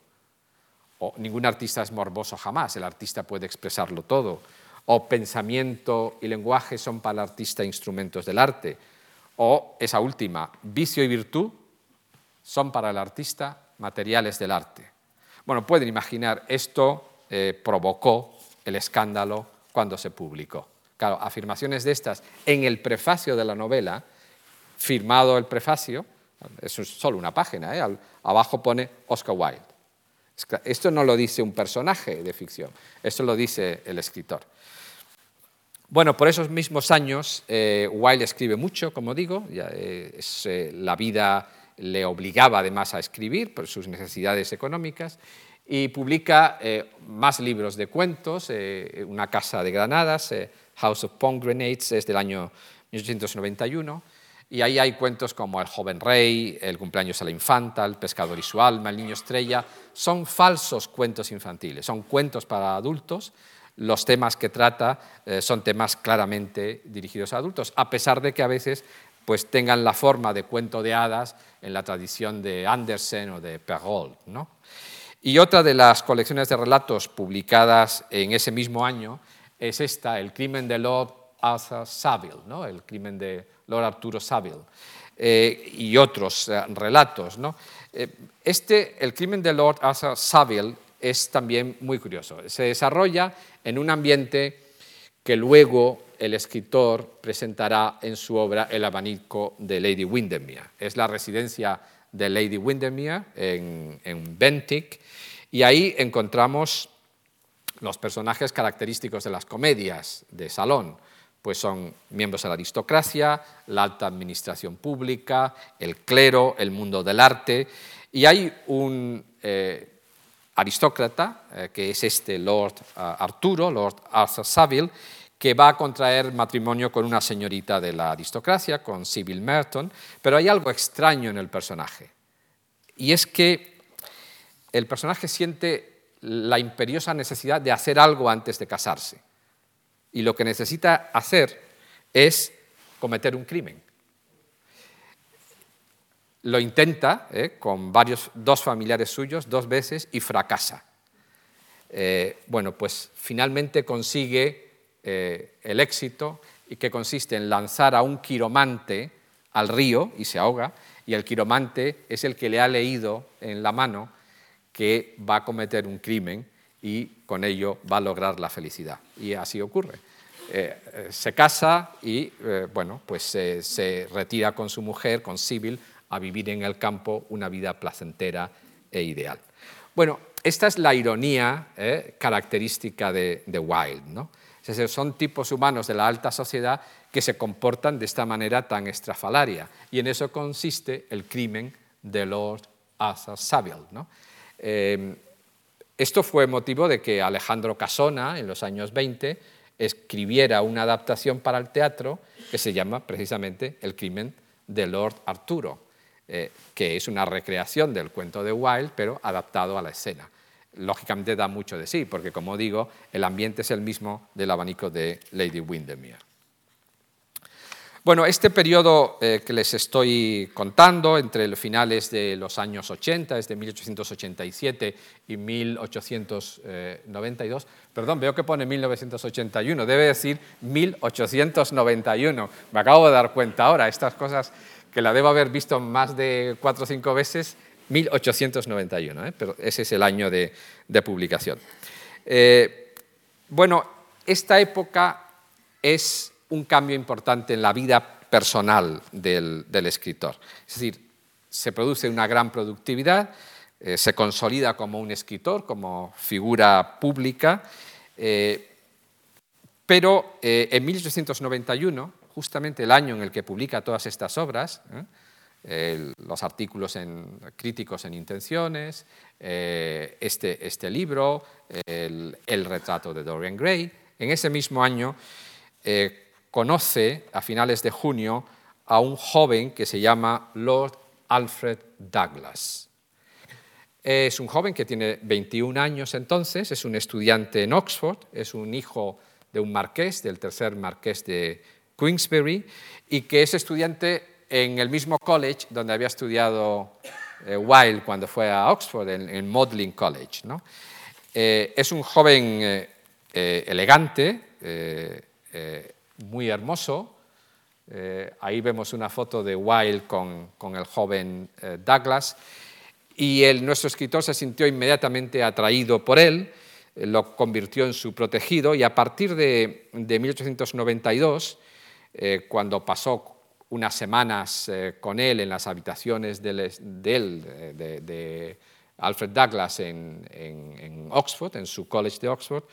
O ningún artista es morboso jamás, el artista puede expresarlo todo. O pensamiento y lenguaje son para el artista instrumentos del arte. O esa última, vicio y virtud son para el artista materiales del arte. Bueno, pueden imaginar, esto eh, provocó el escándalo cuando se publicó. Claro, afirmaciones de estas en el prefacio de la novela, firmado el prefacio, es solo una página, ¿eh? abajo pone Oscar Wilde. Esto no lo dice un personaje de ficción, esto lo dice el escritor. Bueno, por esos mismos años, eh, Wilde escribe mucho, como digo, eh, la vida le obligaba además a escribir por sus necesidades económicas y publica más libros de cuentos, Una casa de granadas, House of Pomegranates, es del año 1891 y ahí hay cuentos como El joven rey, El cumpleaños a la infanta, El pescador y su alma, El niño estrella. Son falsos cuentos infantiles, son cuentos para adultos. Los temas que trata eh, son temas claramente dirigidos a adultos, a pesar de que a veces pues, tengan la forma de cuento de hadas en la tradición de Andersen o de Perrault. ¿no? Y otra de las colecciones de relatos publicadas en ese mismo año es esta, El crimen de Lord Arthur Saville, ¿no? el crimen de Lord Arturo Saville, eh, y otros eh, relatos. ¿no? Eh, este, el crimen de Lord Arthur Saville es también muy curioso. Se desarrolla en un ambiente que luego el escritor presentará en su obra El abanico de Lady Windermere. Es la residencia de Lady Windermere en, en y ahí encontramos los personajes característicos de las comedias de salón pues son miembros de la aristocracia, la alta administración pública, el clero, el mundo del arte, y hay un eh, aristócrata, eh, que es este Lord eh, Arturo, Lord Arthur Saville, que va a contraer matrimonio con una señorita de la aristocracia, con Sybil Merton, pero hay algo extraño en el personaje, y es que el personaje siente la imperiosa necesidad de hacer algo antes de casarse y lo que necesita hacer es cometer un crimen. Lo intenta eh, con varios, dos familiares suyos dos veces y fracasa. Eh, bueno, pues finalmente consigue eh, el éxito y que consiste en lanzar a un quiromante al río y se ahoga, y el quiromante es el que le ha leído en la mano que va a cometer un crimen y con ello va a lograr la felicidad. Y así ocurre. Eh, eh, se casa y eh, bueno, pues se retira con su mujer, con Sibyl, a vivir en el campo una vida placentera e ideal. Bueno, esta es la ironía característica de, Wilde. ¿no? son tipos humanos de la alta sociedad que se comportan de esta manera tan estrafalaria. Y en eso consiste el crimen de Lord Arthur Saville. Eh, esto fue motivo de que Alejandro Casona, en los años 20, escribiera una adaptación para el teatro que se llama precisamente El crimen de Lord Arturo, eh, que es una recreación del cuento de Wilde, pero adaptado a la escena lógicamente da mucho de sí, porque como digo, el ambiente es el mismo del abanico de Lady Windermere. Bueno, este periodo eh, que les estoy contando, entre los finales de los años 80, desde 1887 y 1892, perdón, veo que pone 1981, debe decir 1891. Me acabo de dar cuenta ahora, estas cosas que la debo haber visto más de cuatro o cinco veces 1891, ¿eh? pero ese es el año de, publicación. Eh, bueno, esta época es un cambio importante en la vida personal del, escritor. Es decir, se produce una gran productividad, eh, se consolida como un escritor, como figura pública, pero en 1891, justamente el año en el que publica todas estas obras, los artículos en, críticos en intenciones, eh, este, este, libro, el, retrato de Dorian Gray. En ese mismo año eh, conoce, a finales de junio, a un joven que se llama Lord Alfred Douglas. Es un joven que tiene 21 años entonces, es un estudiante en Oxford, es un hijo de un marqués, del tercer marqués de Queensberry, y que es estudiante en el mismo college donde había estudiado eh, Wilde cuando fue a Oxford, en, Magdalen College. Eh, es un joven eh, elegante, muy hermoso. ahí vemos una foto de Wilde con, el joven Douglas. Y nuestro escritor se sintió inmediatamente atraído por él, lo convirtió en su protegido y a partir de, de 1892, cuando pasó unas semanas eh, con él en las habitaciones de, de, Alfred Douglas en, Oxford, en su college de Oxford,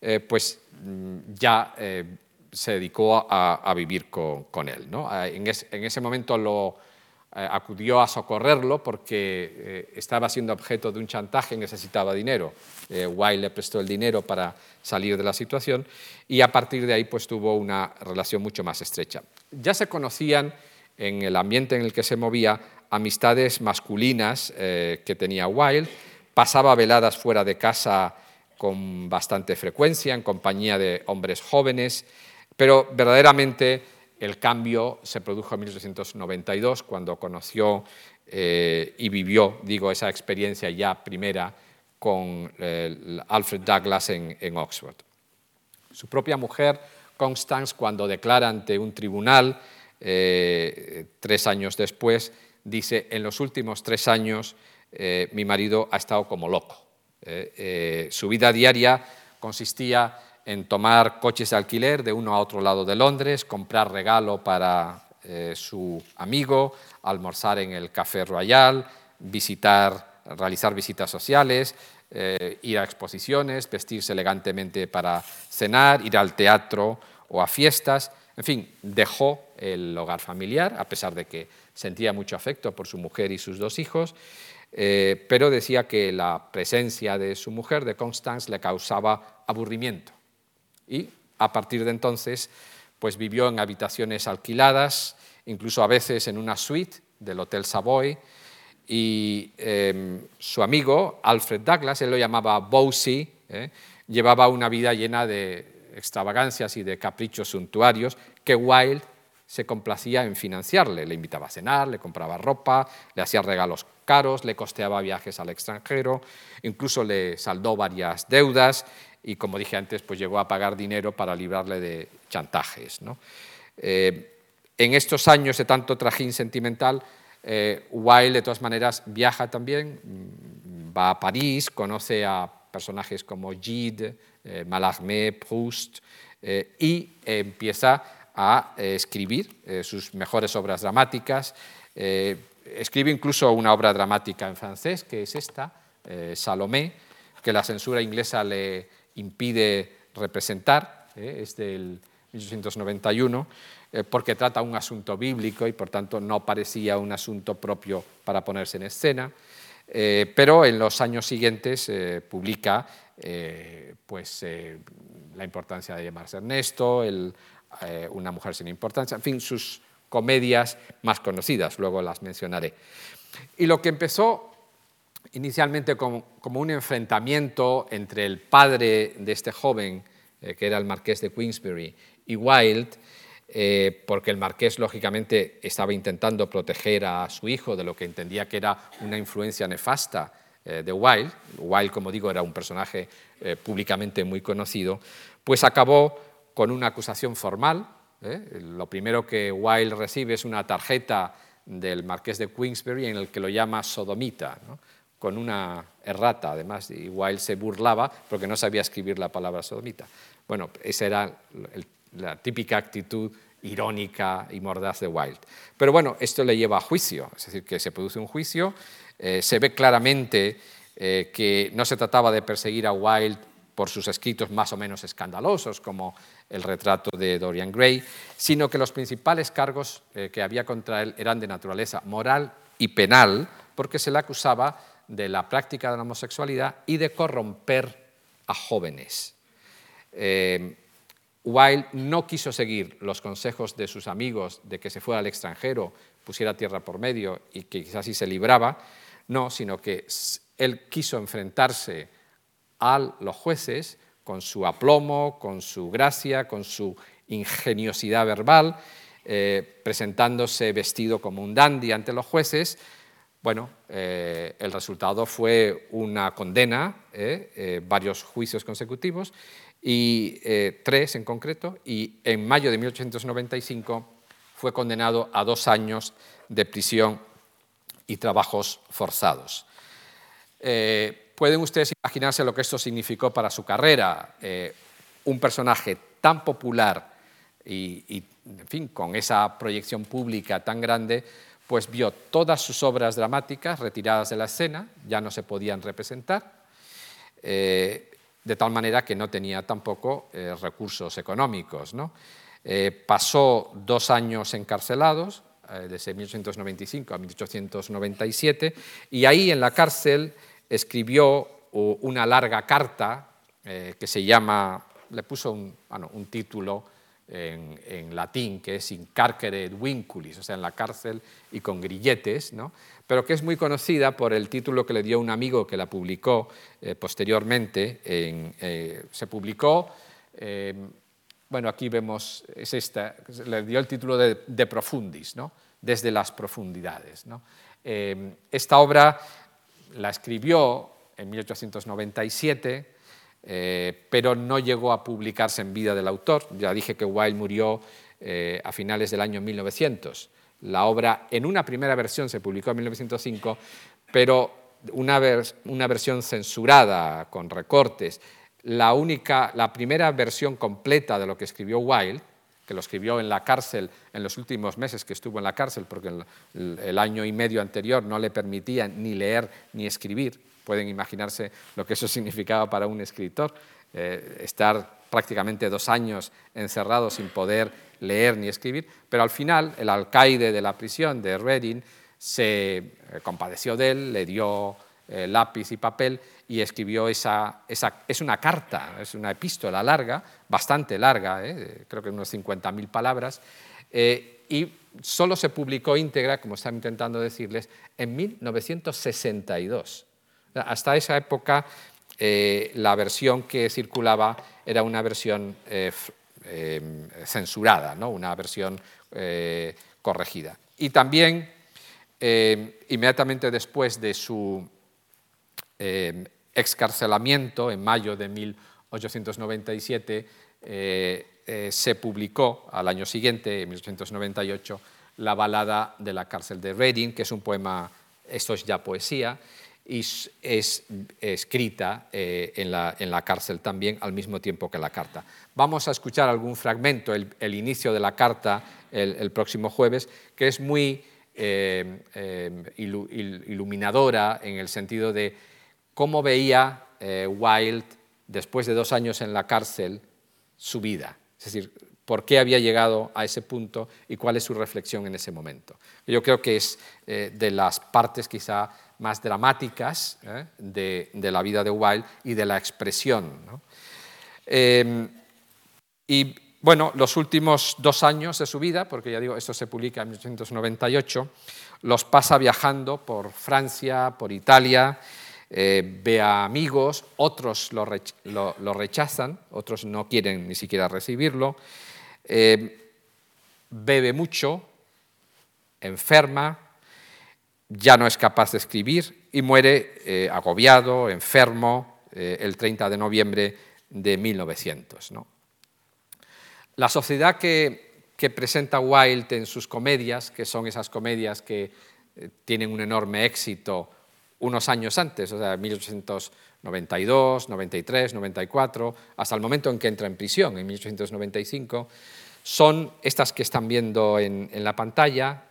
eh, pues mm, ya eh, se dedicó a, vivir con, él. En, en, ese momento eh, acudió a socorrerlo porque eh, estaba siendo objeto de un chantaje y necesitaba dinero. Eh, le prestó el dinero para salir de la situación y a partir de ahí pues, tuvo una relación mucho más estrecha. Ya se conocían en el ambiente en el que se movía amistades masculinas que tenía Wilde, pasaba veladas fuera de casa con bastante frecuencia en compañía de hombres jóvenes, pero verdaderamente el cambio se produjo en 1892, cuando conoció eh, y vivió, digo, esa experiencia ya primera con eh, Alfred Douglas en, Oxford. Su propia mujer, Constance, cuando declara ante un tribunal, eh, tres años después, dice, en los últimos tres años mi marido ha estado como loco. su vida diaria consistía en tomar coches de alquiler de uno a otro lado de Londres, comprar regalo para eh, su amigo, almorzar en el Café Royal, visitar, realizar visitas sociales, eh, ir a exposiciones, vestirse elegantemente para cenar, ir al teatro o a fiestas. En fin, dejó el hogar familiar, a pesar de que sentía mucho afecto por su mujer y sus dos hijos, eh, pero decía que la presencia de su mujer, de Constance, le causaba aburrimiento y a partir de entonces pues vivió en habitaciones alquiladas, incluso a veces en una suite del Hotel Savoy, y em, su amigo Alfred Douglas, él lo llamaba Bowsy, ¿eh? llevaba una vida llena de extravagancias y de caprichos suntuarios que Wilde se complacía en financiarle. Le invitaba a cenar, le compraba ropa, le hacía regalos caros, le costeaba viajes al extranjero, incluso le saldó varias deudas y como dije antes, pues llegó a pagar dinero para librarle de chantajes. Eh, en estos años de tanto trajín sentimental, eh, Wilde de todas maneras viaja también, mm, va a París, conoce a personajes como Gide, eh, Mallarmé, Proust, y empieza a escribir sus mejores obras dramáticas. escribe incluso una obra dramática en francés, que es esta, Salomé, que la censura inglesa le impide representar, es del 1891, porque trata un asunto bíblico y por tanto no parecía un asunto propio para ponerse en escena. pero en los años siguientes publica pues, la importancia de llamarse Ernesto, una mujer sin importancia, en fin, sus comedias más conocidas, luego las mencionaré. Y lo que empezó inicialmente como, un enfrentamiento entre el padre de este joven, eh, que era el marqués de Queensberry, y Wilde, eh, porque el marqués lógicamente estaba intentando proteger a su hijo de lo que entendía que era una influencia nefasta eh, de Wilde. Wilde, como digo, era un personaje públicamente muy conocido, pues acabó con una acusación formal ¿eh? Lo primero que Wilde recibe es una tarjeta del marqués de Queensberry en el que lo llama sodomita, con una errata, además, Wilde se burlaba porque no sabía escribir la palabra sodomita. Bueno, esa era la típica actitud irónica y mordaz de Wilde. Pero bueno, esto le lleva a juicio, es decir, que se produce un juicio, eh, se ve claramente eh, que no se trataba de perseguir a Wilde por sus escritos más o menos escandalosos, como el retrato de Dorian Gray, sino que los principales cargos eh, que había contra él eran de naturaleza moral y penal, porque se le acusaba de la práctica de la homosexualidad y de corromper a jóvenes. Eh, Wilde no quiso seguir los consejos de sus amigos de que se fuera al extranjero, pusiera tierra por medio y que quizás así se libraba, no, sino que él quiso enfrentarse a los jueces con su aplomo, con su gracia, con su ingeniosidad verbal, eh, presentándose vestido como un dandy ante los jueces. Bueno, eh, el resultado fue una condena, eh, varios juicios consecutivos, y tres en concreto, y en mayo de 1895 fue condenado a dos años de prisión y trabajos forzados pueden ustedes imaginarse lo que esto significó para su carrera. Eh, un personaje tan popular y, en fin, con esa proyección pública tan grande, pues vio todas sus obras dramáticas retiradas de la escena, ya no se podían representar, eh, de tal manera que no tenía tampoco eh, recursos económicos. pasó dos años encarcelados, desde 1895 a 1897, y ahí en la cárcel escribió una larga carta eh, que se llama, le puso un, título en, latín que es In carcere vinculis, o sea, en la cárcel y con grilletes, ¿no? pero que es muy conocida por el título que le dio un amigo que la publicó eh, posteriormente. Eh, se publicó, bueno, aquí vemos, es esta, le dio el título de, de Profundis, ¿no? desde las profundidades. esta obra la escribió en 1897, eh, pero no llegó a publicarse en vida del autor. Ya dije que Wilde murió eh, a finales del año 1900. La obra en una primera versión se publicó en 1905, pero una, una versión censurada con recortes. La, única, la primera versión completa de lo que escribió Wilde que lo escribió en la cárcel en los últimos meses que estuvo en la cárcel, porque el, año y medio anterior no le permitían ni leer ni escribir. Pueden imaginarse lo que eso significaba para un escritor, eh, estar prácticamente dos años encerrado sin poder leer ni escribir, pero al final el alcaide de la prisión de Reading se eh, compadeció de él, le dio eh, lápiz y papel y escribió esa, esa, es una carta, es una epístola larga, bastante larga, creo que unos 50.000 palabras, y solo se publicó íntegra, como estaba intentando decirles, en 1962. Hasta esa época eh, la versión que circulaba era una versión censurada, ¿no? una versión corregida. Y también, inmediatamente después de su excarcelamiento en mayo de 1897, eh, eh, se publicó al año siguiente, en 1898, la balada de la cárcel de Reading, que es un poema, esto es ya poesía, y es escrita eh, en, la, en, la, cárcel también al mismo tiempo que la carta. Vamos a escuchar algún fragmento, el, inicio de la carta el, próximo jueves, que es muy iluminadora en el sentido de cómo veía eh, Wilde, después de dos años en la cárcel, su vida. Es decir, por qué había llegado a ese punto y cuál es su reflexión en ese momento. Yo creo que es eh, de las partes quizá más dramáticas ¿eh? de, la vida de Wilde y de la expresión. Em, y bueno, los últimos dos años de su vida, porque ya digo, esto se publica en 1898, los pasa viajando por Francia, por Italia, eh, ve a amigos, otros lo, rechazan, otros no quieren ni siquiera recibirlo, eh, bebe mucho, enferma, ya no es capaz de escribir y muere eh, agobiado, enfermo, el 30 de noviembre de 1900. La sociedad que, presenta Wilde en sus comedias, que son esas comedias que tienen un enorme éxito unos años antes, o sea, 1892, 93, 94, hasta el momento en que entra en prisión, en 1895, son estas que están viendo en, la pantalla,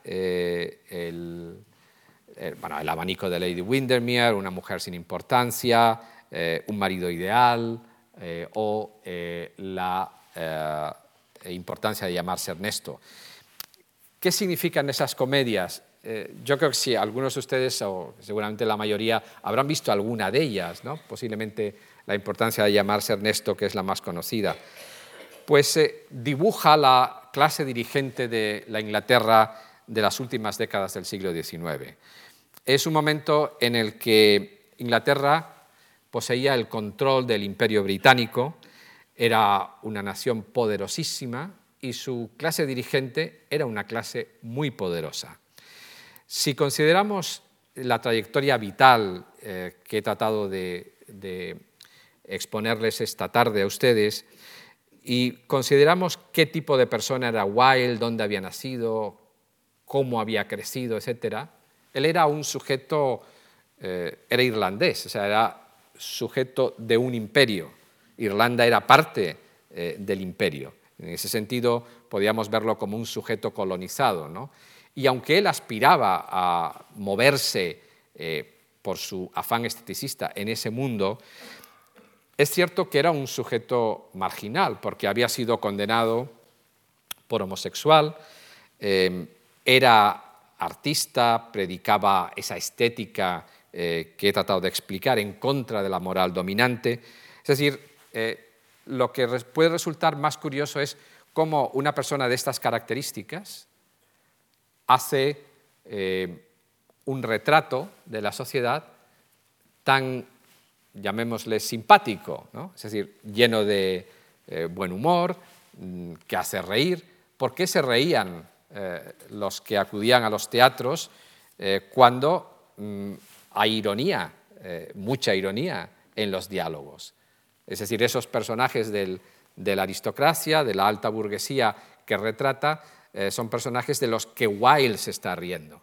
eh, el, abanico de Lady Windermere, una mujer sin importancia, eh, un marido ideal eh, o la importancia de llamarse Ernesto. ¿Qué significan esas comedias? Eh, yo creo que si algunos de ustedes, o seguramente la mayoría, habrán visto alguna de ellas, ¿no? posiblemente la importancia de llamarse Ernesto, que es la más conocida, pues eh, dibuja la clase dirigente de la Inglaterra de las últimas décadas del siglo XIX. Es un momento en el que Inglaterra poseía el control del imperio británico, era una nación poderosísima y su clase dirigente era una clase muy poderosa. Si consideramos la trayectoria vital eh, que he tratado de, exponerles esta tarde a ustedes y consideramos qué tipo de persona era Wilde, dónde había nacido, cómo había crecido, etc., él era un sujeto, eh, era irlandés, o sea, era sujeto de un imperio. Irlanda era parte eh, del imperio. En ese sentido, podíamos verlo como un sujeto colonizado. ¿no? Y aunque él aspiraba a moverse eh, por su afán esteticista en ese mundo, es cierto que era un sujeto marginal, porque había sido condenado por homosexual, era artista, predicaba esa estética eh, que he tratado de explicar en contra de la moral dominante. Es decir, lo que puede resultar más curioso es cómo una persona de estas características, hace eh, un retrato de la sociedad tan, llamémosle, simpático, es decir, lleno de eh, buen humor, mm, que hace reír. ¿Por qué se reían eh, los que acudían a los teatros cuando mm, hay ironía, mucha ironía en los diálogos? Es decir, esos personajes de la aristocracia, de la alta burguesía que retrata, eh, son personajes de los que Wilde se está riendo.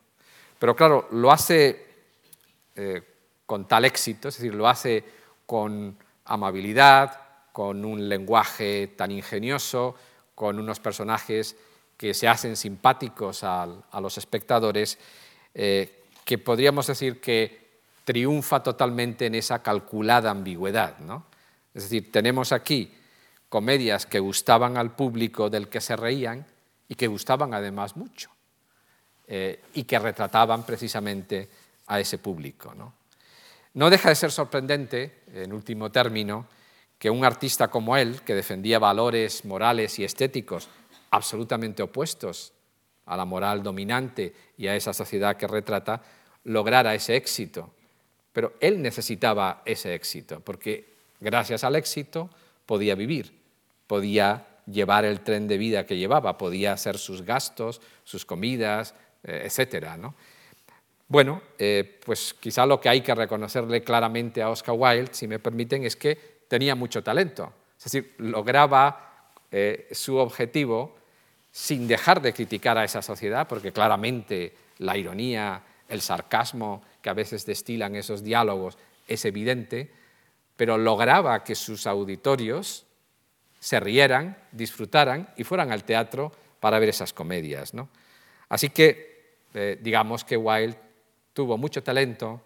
Pero claro, lo hace eh, con tal éxito, es decir, lo hace con amabilidad, con un lenguaje tan ingenioso, con unos personajes que se hacen simpáticos a, los espectadores, eh, que podríamos decir que triunfa totalmente en esa calculada ambigüedad. ¿no? Es decir, tenemos aquí comedias que gustaban al público del que se reían y que gustaban además mucho eh, y que retrataban precisamente a ese público. ¿no? no deja de ser sorprendente, en último término, que un artista como él, que defendía valores morales y estéticos absolutamente opuestos a la moral dominante y a esa sociedad que retrata, lograra ese éxito. Pero él necesitaba ese éxito, porque gracias al éxito podía vivir, podía llevar el tren de vida que llevaba, podía hacer sus gastos, sus comidas, eh, etc. ¿no? Bueno, eh, pues quizá lo que hay que reconocerle claramente a Oscar Wilde, si me permiten, es que tenía mucho talento. Es decir, lograba eh, su objetivo sin dejar de criticar a esa sociedad, porque claramente la ironía, el sarcasmo que a veces destilan esos diálogos es evidente, pero lograba que sus auditorios se rieran, disfrutaran y fueran al teatro para ver esas comedias. ¿no? Así que eh, digamos que Wilde tuvo mucho talento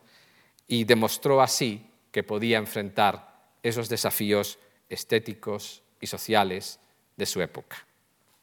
y demostró así que podía enfrentar esos desafíos estéticos y sociales de su época.